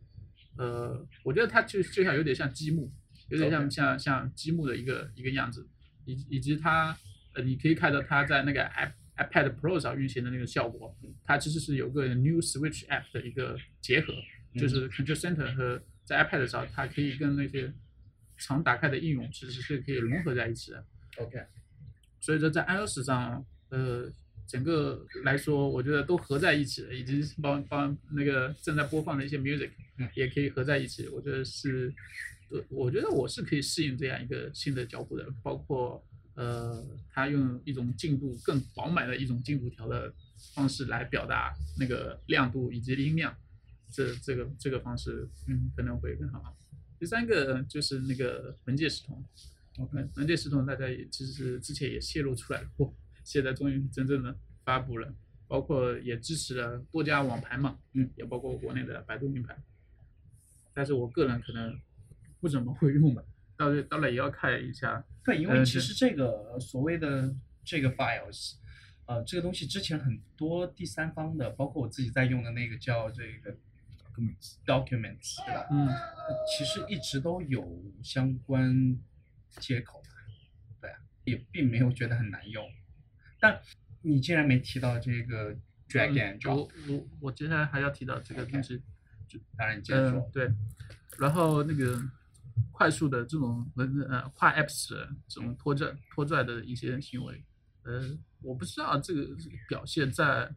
呃，我觉得它就就像有点像积木。有点像像像积木的一个一个样子，以以及它，呃，你可以看到它在那个 i iPad Pro 上运行的那个效果，它其实是有个 New Switch App 的一个结合，就是 Control Center 和在 iPad 上，它可以跟那些常打开的应用其实是可以融合在一起的。OK，所以说在 iOS 上，呃，整个来说，我觉得都合在一起了，以及帮帮那个正在播放的一些 music 也可以合在一起，我觉得是。我我觉得我是可以适应这样一个新的脚步的，包括呃，它用一种进度更饱满的一种进度条的方式来表达那个亮度以及音量，这这个这个方式嗯可能会更好。第三个就是那个文件系统，OK，文件系统大家也其实是之前也泄露出来过，现在终于真正的发布了，包括也支持了多家网盘嘛，嗯，也包括国内的百度名盘，但是我个人可能。不怎么会用的，当然当然也要看一下。对，因为其实这个所谓的这个 files，呃，这个东西之前很多第三方的，包括我自己在用的那个叫这个 documents，documents 对吧？嗯，其实一直都有相关接口的，对，也并没有觉得很难用。但你竟然没提到这个 drag and drop，我我我接下来还要提到这个东西，就当然你接着嗯。对，然后那个。快速的这种文呃跨 apps 的这种拖拽拖拽的一些行为，呃，我不知道这个表现在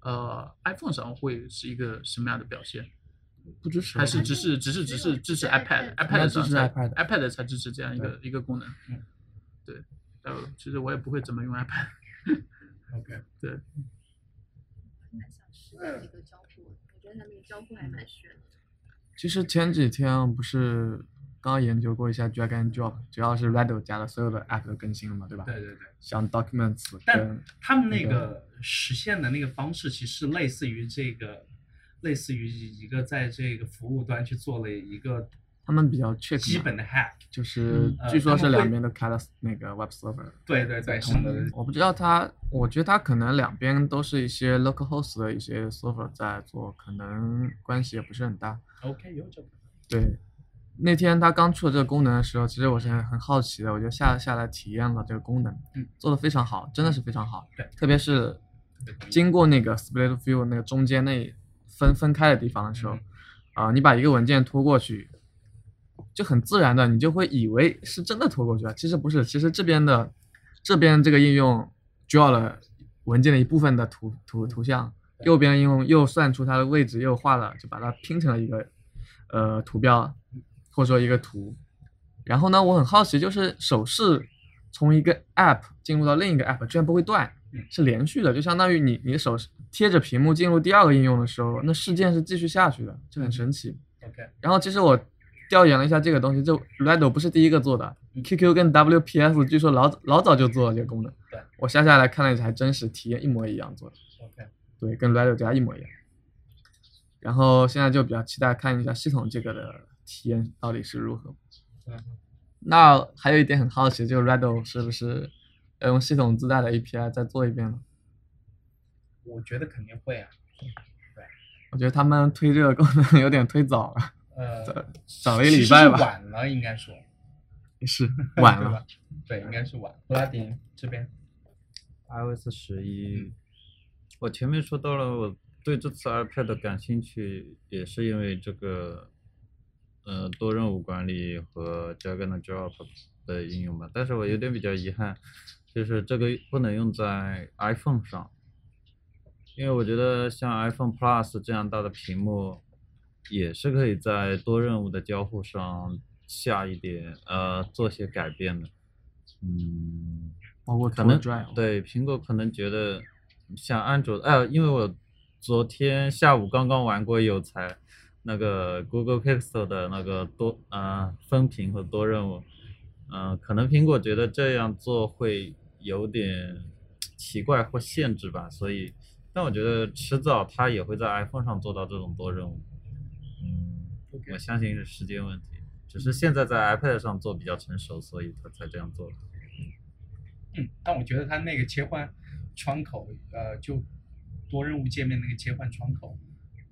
呃 iPhone 上会是一个什么样的表现，不支持？还是只是只是只是支持 iPad，iPad 支持 iPad，iPad 才支持这样一个一个功能，嗯，对，呃，其实我也不会怎么用 iPad，OK，对，蛮想试那个交互，我觉得它那个交互还蛮炫的。其实前几天不是。刚研究过一下 drag and drop，主要是 Rado 加了所有的 app 的更新了嘛，对吧？对对对。像 Documents，但他们那个实现的那个方式，其实类似于这个，类似于一个在这个服务端去做了一个，他们比较确基本的 hack，就是据说是两边都开了那个 web server。对对对，是的。我不知道他，我觉得他可能两边都是一些 local host 的一些 server 在做，可能关系也不是很大。OK，有这个对。那天他刚出了这个功能的时候，其实我是很很好奇的，我就下下来体验了这个功能，嗯，做的非常好，真的是非常好，对，特别是经过那个 split view 那个中间那分分开的地方的时候，啊，你把一个文件拖过去，就很自然的，你就会以为是真的拖过去了，其实不是，其实这边的这边这个应用 draw 了文件的一部分的图图图像，右边应用又算出它的位置，又画了，就把它拼成了一个呃图标。或者说一个图，然后呢，我很好奇，就是手势从一个 app 进入到另一个 app 居然不会断，是连续的，就相当于你你的手贴着屏幕进入第二个应用的时候，那事件是继续下去的，就很神奇。OK，然后其实我调研了一下这个东西，这 Redo 不是第一个做的，QQ 跟 WPS 据说老老早就做了这个功能。对，我下下来看了一下，还真是体验一模一样做的。OK，对，跟 Redo 家一模一样。然后现在就比较期待看一下系统这个的。体验到底是如何？那还有一点很好奇，就 Redo 是不是要用系统自带的 API 再做一遍了？我觉得肯定会啊。对，我觉得他们推这个功能有点推早了。呃，早了一礼拜吧。晚了，应该说。是 晚了。对，应该是晚。拉丁这边，iOS 十一，我前面说到了，我对这次 iPad 感兴趣，也是因为这个，呃，多任务管理和 drag and drop 的应用吧。但是我有点比较遗憾，就是这个不能用在 iPhone 上，因为我觉得像 iPhone Plus 这样大的屏幕，也是可以在多任务的交互上下一点，呃，做些改变的。嗯，包括可能对苹果可能觉得像安卓，哎，因为我昨天下午刚刚玩过有才那个 Google Pixel 的那个多呃分屏和多任务，嗯，可能苹果觉得这样做会有点奇怪或限制吧，所以，但我觉得迟早它也会在 iPhone 上做到这种多任务，嗯，我相信是时间问题，只是现在在 iPad 上做比较成熟，所以他才这样做。嗯但我觉得它那个切换窗口，呃，就多任务界面那个切换窗口，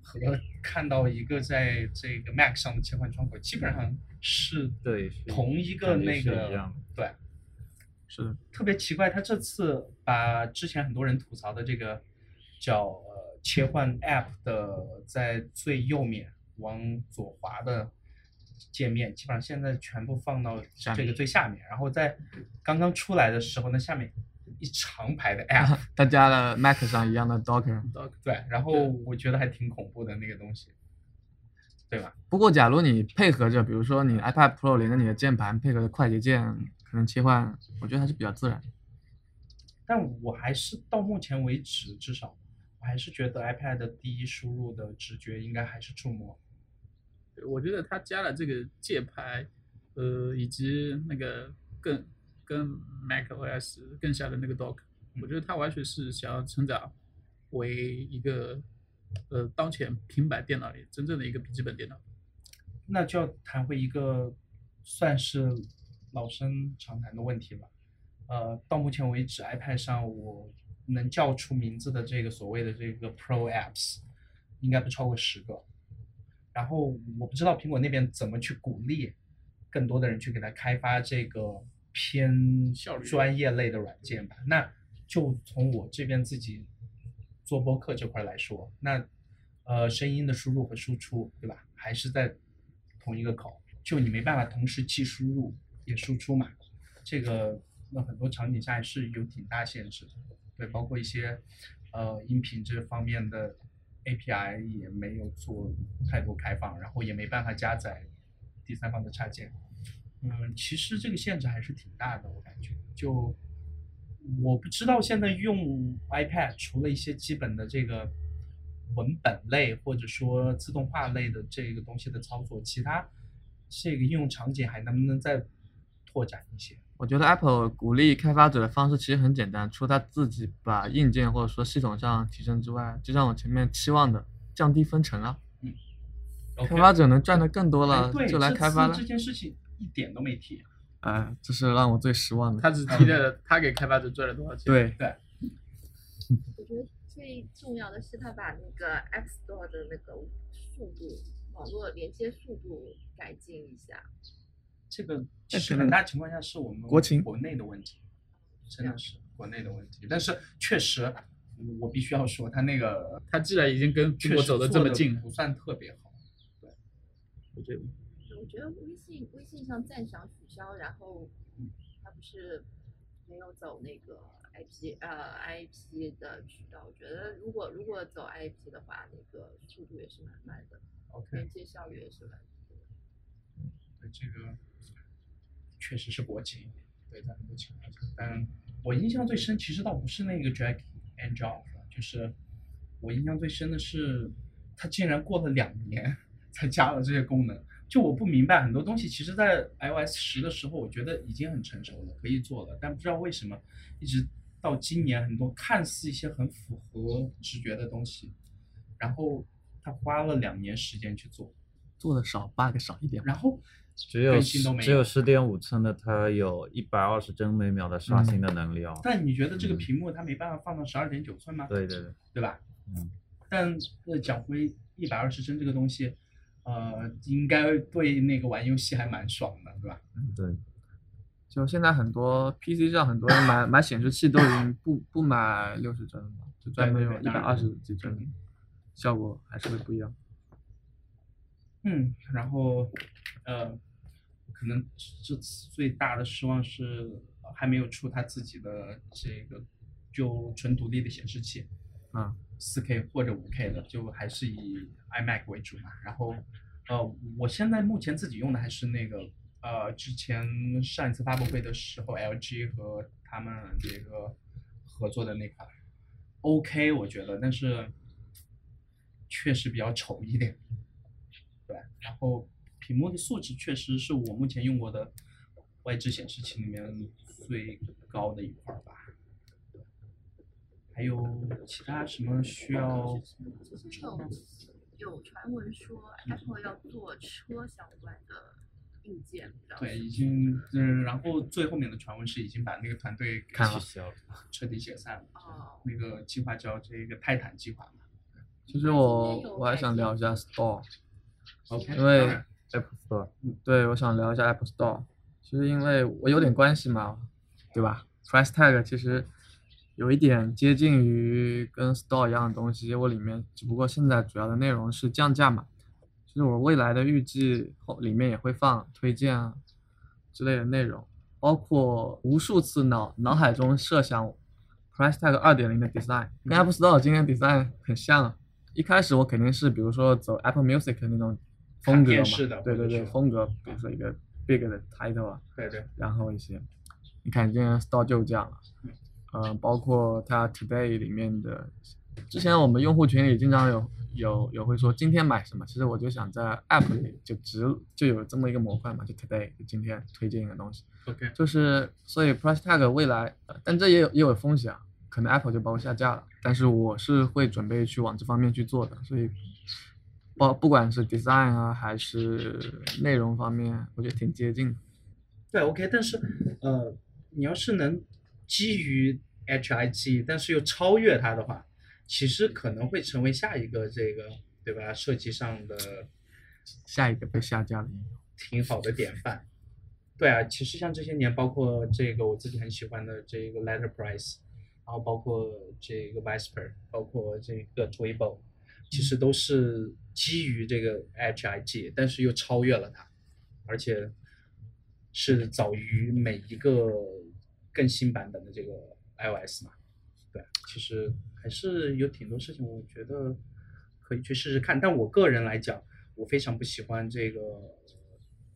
和看到一个在这个 Mac 上的切换窗口，基本上是对同一个那个对，是的特别奇怪。他这次把之前很多人吐槽的这个叫呃切换 App 的在最右面往左滑的。界面基本上现在全部放到这个最下面，然后在刚刚出来的时候，那下面一长排的 App，它加了 Mac 上一样的 Docker，对，然后我觉得还挺恐怖的那个东西，对吧？不过假如你配合着，比如说你 iPad Pro 连着你的键盘，配合着快捷键，可能切换，我觉得还是比较自然。但我还是到目前为止，至少我还是觉得 iPad 的第一输入的直觉应该还是触摸。我觉得他加了这个界牌，呃，以及那个更跟 Mac OS 更像的那个 Dock，我觉得他完全是想要成长为一个呃当前平板电脑里真正的一个笔记本电脑。那就要谈回一个算是老生常谈的问题了。呃，到目前为止，iPad 上我能叫出名字的这个所谓的这个 Pro Apps，应该不超过十个。然后我不知道苹果那边怎么去鼓励更多的人去给他开发这个偏专业类的软件吧。那就从我这边自己做播客这块来说，那呃声音的输入和输出，对吧？还是在同一个口，就你没办法同时既输入也输出嘛。这个那很多场景下是有挺大限制的，对，包括一些呃音频这方面的。API 也没有做太多开放，然后也没办法加载第三方的插件。嗯，其实这个限制还是挺大的，我感觉。就我不知道现在用 iPad 除了一些基本的这个文本类或者说自动化类的这个东西的操作，其他这个应用场景还能不能再拓展一些？我觉得 Apple 鼓励开发者的方式其实很简单，除了他自己把硬件或者说系统上提升之外，就像我前面期望的，降低分成啊。嗯。开发者能赚的更多了，就来开发了。这件事情一点都没提。哎，这是让我最失望的。他只提了他给开发者赚了多少钱。对对。我觉得最重要的是他把那个 App Store 的那个速度、网络连接速度改进一下。这个其实很大情况下是我们国情国内的问题，真的是国内的问题。但是确实，我必须要说，他那个他既然已经跟中国走的这么近，不算特别好。对，我觉得。我觉得微信微信上赞赏取消，然后他不是没有走那个 IP 呃 IP 的渠道。我觉得如果如果走 IP 的话，那个速度也是蛮慢的，连接效率也是蛮。对这个。确实是国情，对在很多情况下，但我印象最深其实倒不是那个 drag and drop，就是我印象最深的是，他竟然过了两年才加了这些功能。就我不明白很多东西，其实在 iOS 十的时候，我觉得已经很成熟了，可以做了，但不知道为什么一直到今年，很多看似一些很符合直觉的东西，然后他花了两年时间去做，做的少，bug 少一点，然后。只有只有十点五寸的，它有一百二十帧每秒的刷新的能力哦。但你觉得这个嗯屏幕它没办法放到十二点九寸吗？对对对，对吧？嗯，但呃，讲回一百二十帧这个东西，呃，应该对那个玩游戏还蛮爽的，对吧？对，就现在很多 PC 上很多人买买显示器都已经不不买六十帧了，就专门用一百二十几帧，效果还是会不一样。嗯，然后呃，可能这次最大的失望是呃还没有出它自己的这个就纯独立的显示器，啊，四 K 或者五 K 的，就还是以 iMac 为主嘛。然后呃，我现在目前自己用的还是那个呃，之前上一次发布会的时候，LG 和他们这个合作的那款，OK，我觉得，但是确实比较丑一点。对，然后屏幕的素质确实是我目前用过的外置显示器里面最高的一块儿吧。还有其他什么需要？之前有有传闻说 Apple 要做车相关的硬件，对，已经嗯，然后最后面的传闻是已经把那个团队给取消了。彻底解散了。哦，那个计划叫这个泰坦计划嘛。其实我我还想聊一下 Store，OK，因为当然 Apple Store，对我想聊一下 Apple Store，其实因为我有点关系嘛，对吧？Price Tag 其实有一点接近于跟 Store 一样的东西，我里面只不过现在主要的内容是降价嘛。其实我未来的预计后里面也会放推荐啊之类的内容，包括无数次脑脑海中设想 Price Tag 二点零的 design，跟 Apple Store 今天 design 很像啊。一开始我肯定是比如说走 Apple Music 那种风格嘛对对对，风格，比如说一个 big 的 title 啊，对对，然后一些，你看今天 store 就这样了，呃，包括它 today 里面的，之前我们用户群里经常有有有会说今天买什么，其实我就想在 app 里就直就有这么一个模块嘛，就 today 就今天推荐一个东西，OK，就是所以 price tag 未来，呃但这也有也有风险啊，可能 Apple 就把我下架了，但是我是会准备去往这方面去做的，所以包不管是 design 啊还是内容方面，我觉得挺接近的。对 OK，但是呃，你要是能基于 HIG，但是又超越它的话，其实可能会成为下一个这个对吧？设计上的下一个被下架的。挺好的典范。对啊，其实像这些年，包括这个我自己很喜欢的这个 Letterprice，然后包括这个 Vesper，包括这个 Twibo，其实都是基于这个 HIG，但是又超越了它，而且是早于每一个更新版本的这个 iOS 嘛。对，其实还是有挺多事情，我觉得可以去试试看。但我个人来讲，我非常不喜欢这个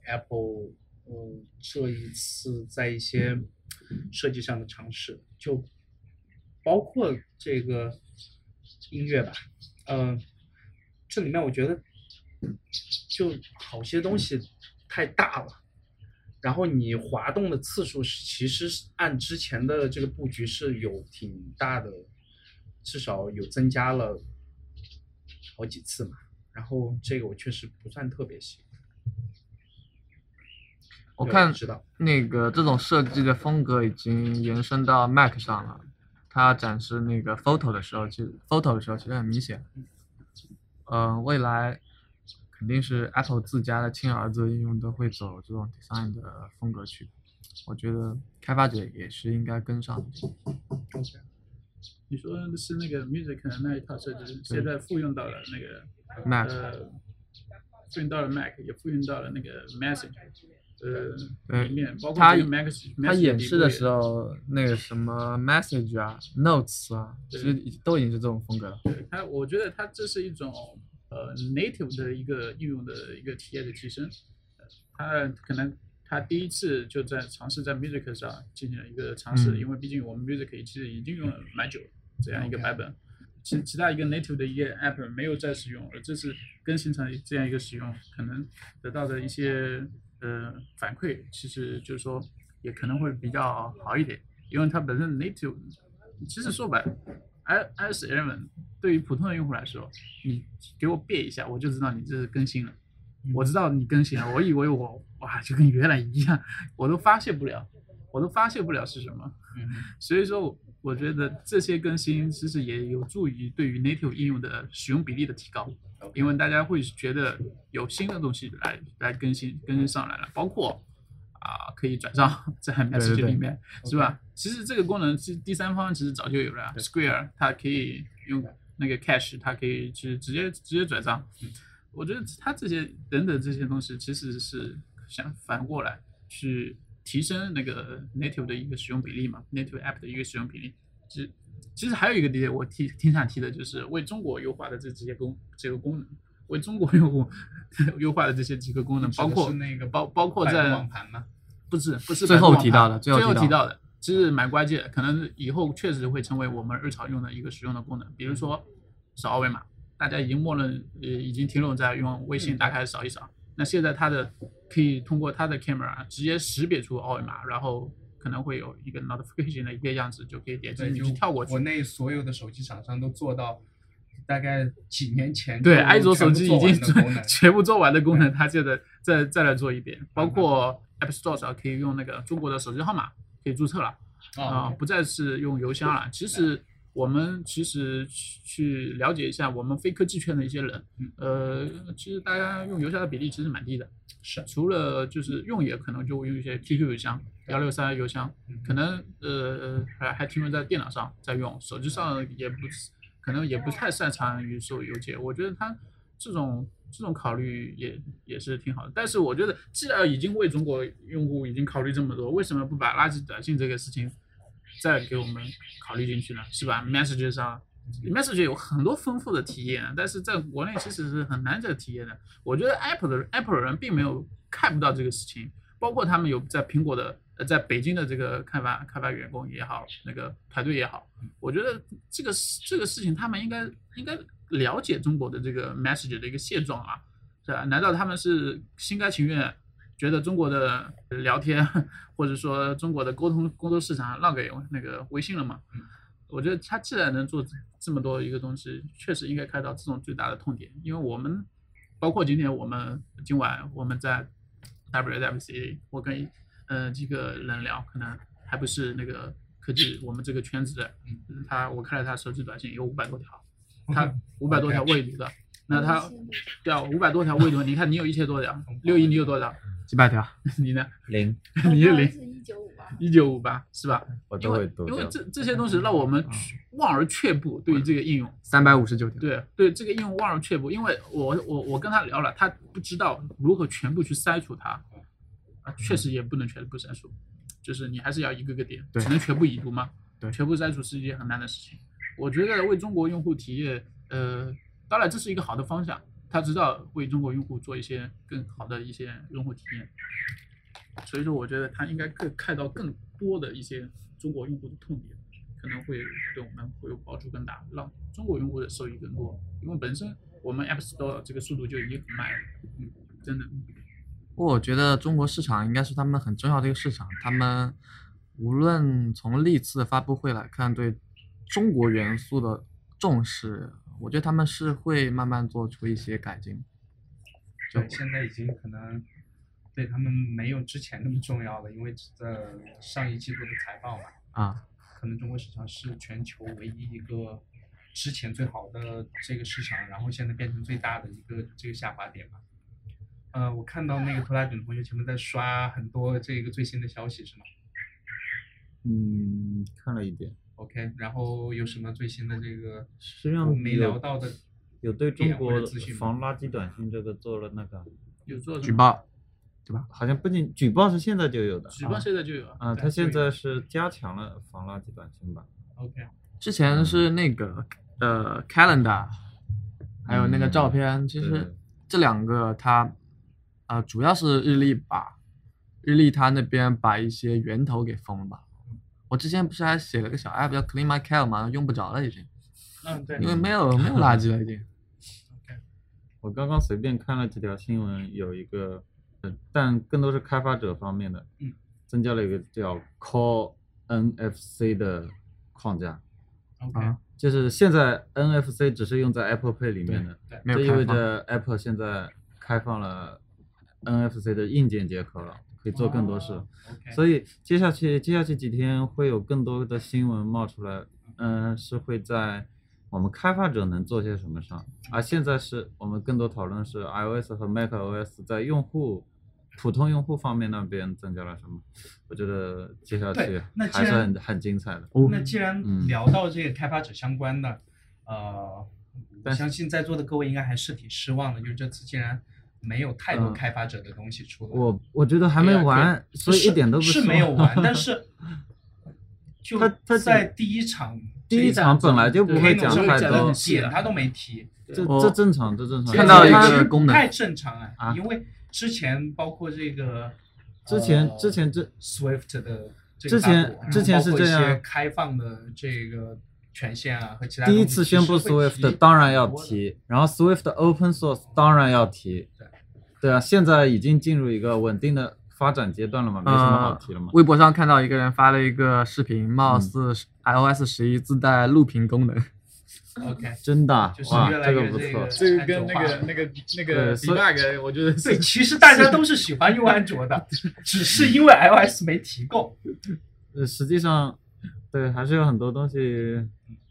Apple，嗯，这一次在一些设计上的尝试，就包括这个音乐吧，嗯、这里面我觉得就好些东西太大了。然后你滑动的次数是其实是按之前的这个布局是有挺大的，至少有增加了好几次嘛。然后这个我确实不算特别喜欢。我看知道，那个这种设计的风格已经延伸到 Mac 上了。它展示那个 Photo 的时候，其实 Photo 的时候其实很明显。嗯、未来肯定是 Apple 自家的亲儿子应用都会走这种 design 的风格去。我觉得开发者也是应该跟上的。你说的是那个 Music 的那一套设计，现在复用到了那个 Mac 呃，复用到了 Mac，也复用到了那个 Message，呃，对里面包括它这个 Mac，它演示的时候，那个什么 Message 啊、Notes 啊，其实都已经是这种风格了。对它，我觉得他这是一种呃 native 的一个应用的一个体验的提升。呃它可能他第一次就在尝试在 Music 上进行了一个尝试，嗯因为毕竟我们 Music 其实已经用了蛮久这样一个版本。其其他一个 native 的一个 app 没有再使用，而这次更新成这样一个使用，可能得到的一些呃反馈，其实就是说也可能会比较好一点，因为它本身 native，其实说白了，i iOS 11对于普通的用户来说，你给我变一下，我就知道你这是更新了。我知道你更新了，我以为我哇就跟原来一样，我都发现不了，我都发现不了是什么。嗯所以说，我觉得这些更新其实也有助于对于 native 应用的使用比例的提高，因为大家会觉得有新的东西来来更新更新上来了，包括啊可以转账在 message 对里面是吧？其实这个功能是第三方其实早就有了，Square 它可以用那个 cash，它可以去直接直接转账。我觉得它这些等等这些东西其实是想反过来去提升那个 native 的一个使用比例嘛，native app 的一个使用比例。其实其实还有一个点我提挺想提的，就是为中国优化的这这些功这个功能，为中国用户 优化的这些几个功能，包括那个包包括在网盘吗？不是不是最后提到的最后提到提到的，其实蛮关键，可能以后确实会成为我们日常用的一个使用的功能，比如说扫二维码，大家已经默认呃已经停留在用微信打开扫一扫，那现在它的可以通过它的 camera 直接识别出二维码，然后可能会有一个 notification 的一个样子，就可以点击对，进就去跳过去国。内所有的手机厂商都做到，大概几年前对，安卓手机已经做 全部做完的功能，它现在再再来做一遍，包括 App Store 上可以用那个中国的手机号码可以注册了。啊、啊，不再是用邮箱了。其实我们其实去去了解一下我们非科技圈的一些人，嗯。呃，其实大家用邮箱的比例其实蛮低的，是。除了就是用也可能就会用一些 QQ 邮箱、幺六三邮箱，嗯。可能呃还还停留在电脑上在用，手机上也不可能也不太擅长于收邮件。我觉得他这种这种考虑也也是挺好的，但是我觉得既然已经为中国用户已经考虑这么多，为什么不把垃圾短信这个事情再给我们考虑进去呢？是吧？Message 上，Message 有很多丰富的体验，但是在国内其实是很难再体验的。我觉得 Apple 的 Apple 人并没有看不到这个事情，包括他们有在苹果的呃在北京的这个开发开发员工也好，那个团队也好，我觉得这个这个事情他们应该应该了解中国的这个 Message 的一个现状啊，是吧？难道他们是心甘情愿？觉得中国的聊天或者说中国的沟通工作市场让给那个微信了嘛？我觉得他既然能做这么多一个东西，确实应该看到这种最大的痛点。因为我们包括今天我们今晚我们在 WWC，我跟呃几个人聊，可能还不是那个科技我们这个圈子的，嗯他我看了他手机短信有五百多条，他五百多条未读的，那他对啊五百多条未读，你看你有一千多条，六一你有多少？几百条，你呢？零，你是零，是一九五八？一九五八是吧？我因为都会读。因为这这些东西让我们望而却步，对于这个应用，三百五十九条。对对这个应用望而却步，因为我我我跟他聊了，他不知道如何全部去筛除它，啊，确实也不能全部筛除，就是你还是要一个个点，只能全部已读吗？对全部筛除是一件很难的事情。我觉得为中国用户体验，呃，当然这是一个好的方向，他知道为中国用户做一些更好的一些用户体验。所以说，我觉得他应该更看到更多的一些中国用户的痛点，可能会对我们会有帮助更大，让中国用户的受益更多。因为本身我们 App Store 这个速度就已经很慢了，嗯，真的。不过我觉得中国市场应该是他们很重要的一个市场，他们无论从历次发布会来看，对中国元素的重视，我觉得他们是会慢慢做出一些改进。对，现在已经可能对他们没有之前那么重要了，因为呃上一季度的财报嘛，啊，可能中国市场是全球唯一一个之前最好的这个市场，然后现在变成最大的一个这个下滑点吧。呃，我看到那个拖拉卷同学前面在刷很多这个最新的消息是吗嗯，看了一点，？OK，然后有什么最新的这个实际上我没聊到的？有对中国防垃圾短信这个做了那个，有做举报，对吧，好像不仅举报是现在就有的，举报现在就有，啊，它现在是加强了防垃圾短信吧？OK，之前是那个呃 calendar，还有那个照片，其实这两个它啊主要是日历吧日历它那边把一些源头给封了吧。我之前不是还写了个小 app 叫 Clean My Cal 吗？用不着了已经，嗯，对。因为没有没有垃圾了已经。我刚刚随便看了几条新闻，有一个，呃，但更多是开发者方面的，嗯，增加了一个叫 Call NFC 的框架，OK，啊。就是现在 NFC 只是用在 Apple Pay 里面的，对，没有这意味着 Apple 现在开放了 NFC 的硬件接口了，可以做更多事。哦所以接下去接下去几天会有更多的新闻冒出来，嗯，是会在我们开发者能做些什么上，而现在是我们更多讨论是 iOS 和 macOS 在用户普通用户方面那边增加了什么，我觉得接下去还是很很精彩的。那既然嗯聊到这个开发者相关的，呃，相信在座的各位应该还是挺失望的，就是这次竟然没有太多嗯。开发者的东西出来。我我觉得还没完，所以一点都不是没有完，但是 就他他在第一场第一场本来就不会讲太多点他都没提，这这正常，这正常。看到一他个功能太正常了，啊。因为之前包括这个之前呃之前这 Swift 的这个之前之前是这样开放的这个权限啊和其他第一次宣布 Swift 提当然要提，然后 Swift Open Source 当然要提对，对啊，现在已经进入一个稳定的发展阶段了嘛，没什么好提了嘛。微博上看到一个人发了一个视频，貌嗯似 iOS 十一自带录屏功能。OK，真的啊就是哇，越来这个不错越这个。这个跟那个那个那个对所以 debug，我觉得对，其实 大家都是喜欢用安卓的，只是因为 iOS 没提供。呃，实际上，对，还是有很多东西，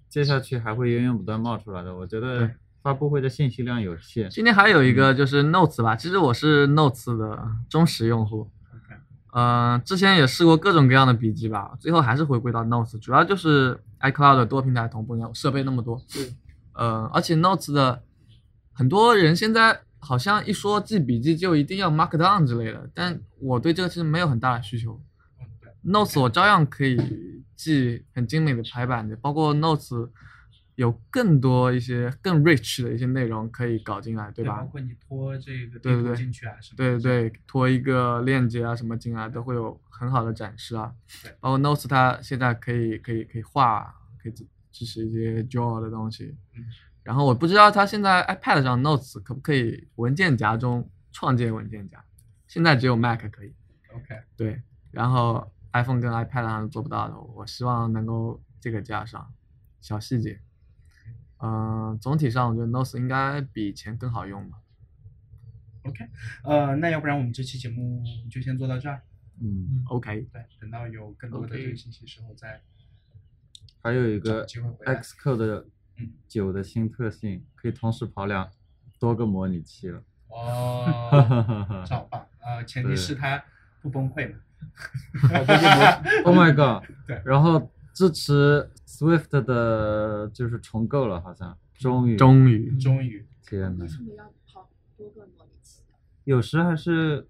接下去还会源源不断冒出来的。我觉得对发布会的信息量有限。今天还有一嗯个就是 Notes 吧，其实我是 Notes 的忠实用户。嗯、之前也试过各种各样的笔记吧，最后还是回归到 Notes，主要就是 iCloud 的多平台同步，你看我设备那么多，呃，而且 Notes 的很多人现在好像一说记笔记就一定要 Markdown 之类的，但我对这个其实没有很大的需求。Notes 我照样可以记很精美的排版的，包括 Notes 有更多一些更 rich 的一些内容可以搞进来，对吧包？括你拖这个进去啊什么。对对对，拖一个链接啊什么进来都会有很好的展示啊对。包括 Notes 它现在可以可以可以画，可以支支持一些 Draw 的东西嗯。然后我不知道它现在 iPad 上 Notes 可不可以文件夹中创建文件夹，现在只有 Mac 可以。OK，对，然后 iPhone 跟 iPad 上是做不到的，我希望能够这个加上小细节。嗯、总体上我觉得 Notes 应该比以前更好用吧。OK，呃，那要不然我们这期节目就先做到这儿。嗯，OK，对，等到有更多的这个信息时候再还有一个。Xcode 九的新特性，可以同时跑两多个模拟器了。哦，这好棒。呃，前提是它不崩溃嘛。Oh my god！对然后支持 Swift 的，就是重构了，好像终于终于终于，天呐为，什么要跑多个模拟器？有时还是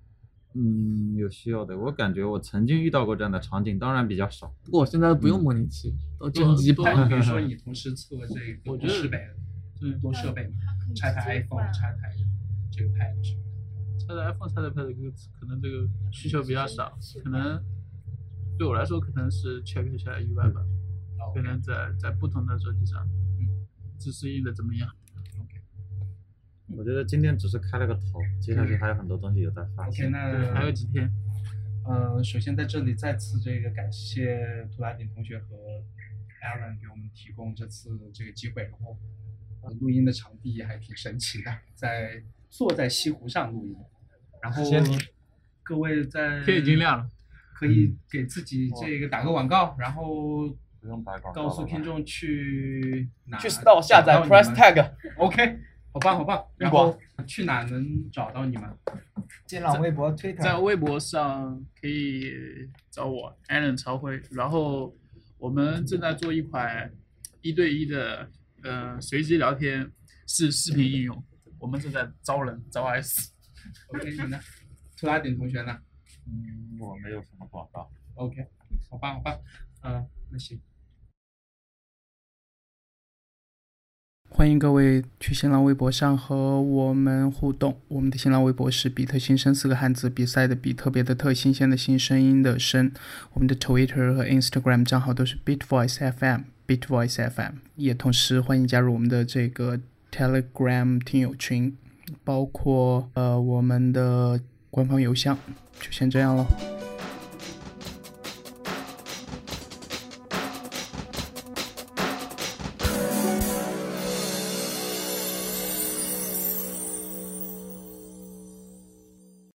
嗯有需要的。我感觉我曾经遇到过这样的场景，当然比较少。不过我现在不嗯用模拟器，都真机跑。但比如说 你同时测这个设备，嗯多设备嘛，它可以插台 iPhone，换插台这个 Pad 什么的。插在 iPhone 插在 Pad 可能这个需求比较少，可能对我来说可能是 check 一下意外吧，哦可能在在不同的手机上，嗯，自适应的怎么样？OK，？我觉得今天只是开了个头，接下去还有很多东西有待发 OK，那还有几天，呃，首先在这里再次这个感谢图拉丁同学和 Alan 给我们提供这次这个机会，然后呃录音的场地还挺神奇的，在坐在西湖上录音，然后先各位在天已经亮了，可以给自己这个打个广告，然后不用打广告告诉听众去哪去 Store 下载 Price Tag，OK，好棒好棒，然后去哪能找到你们？新浪微博、推特，在微博上可以找我 Allen 朝辉，然后我们正在做一款一对一的呃随机聊天是视频应用，我们正在招人招 S。OK，你呢？图拉丁同学呢嗯，我没有什么广告。？OK，好吧，好吧，嗯、那行。欢迎各位去新浪微博上和我们互动。我们的新浪微博是比特新生四个汉字，比赛的比，特别的特，新鲜的新，声音的声。我们的 Twitter 和 Instagram 账号都是 BitVoice FM，BitVoice FM。也同时欢迎加入我们的这个 Telegram 听友群，包括呃我们的官方邮箱。就先这样喽。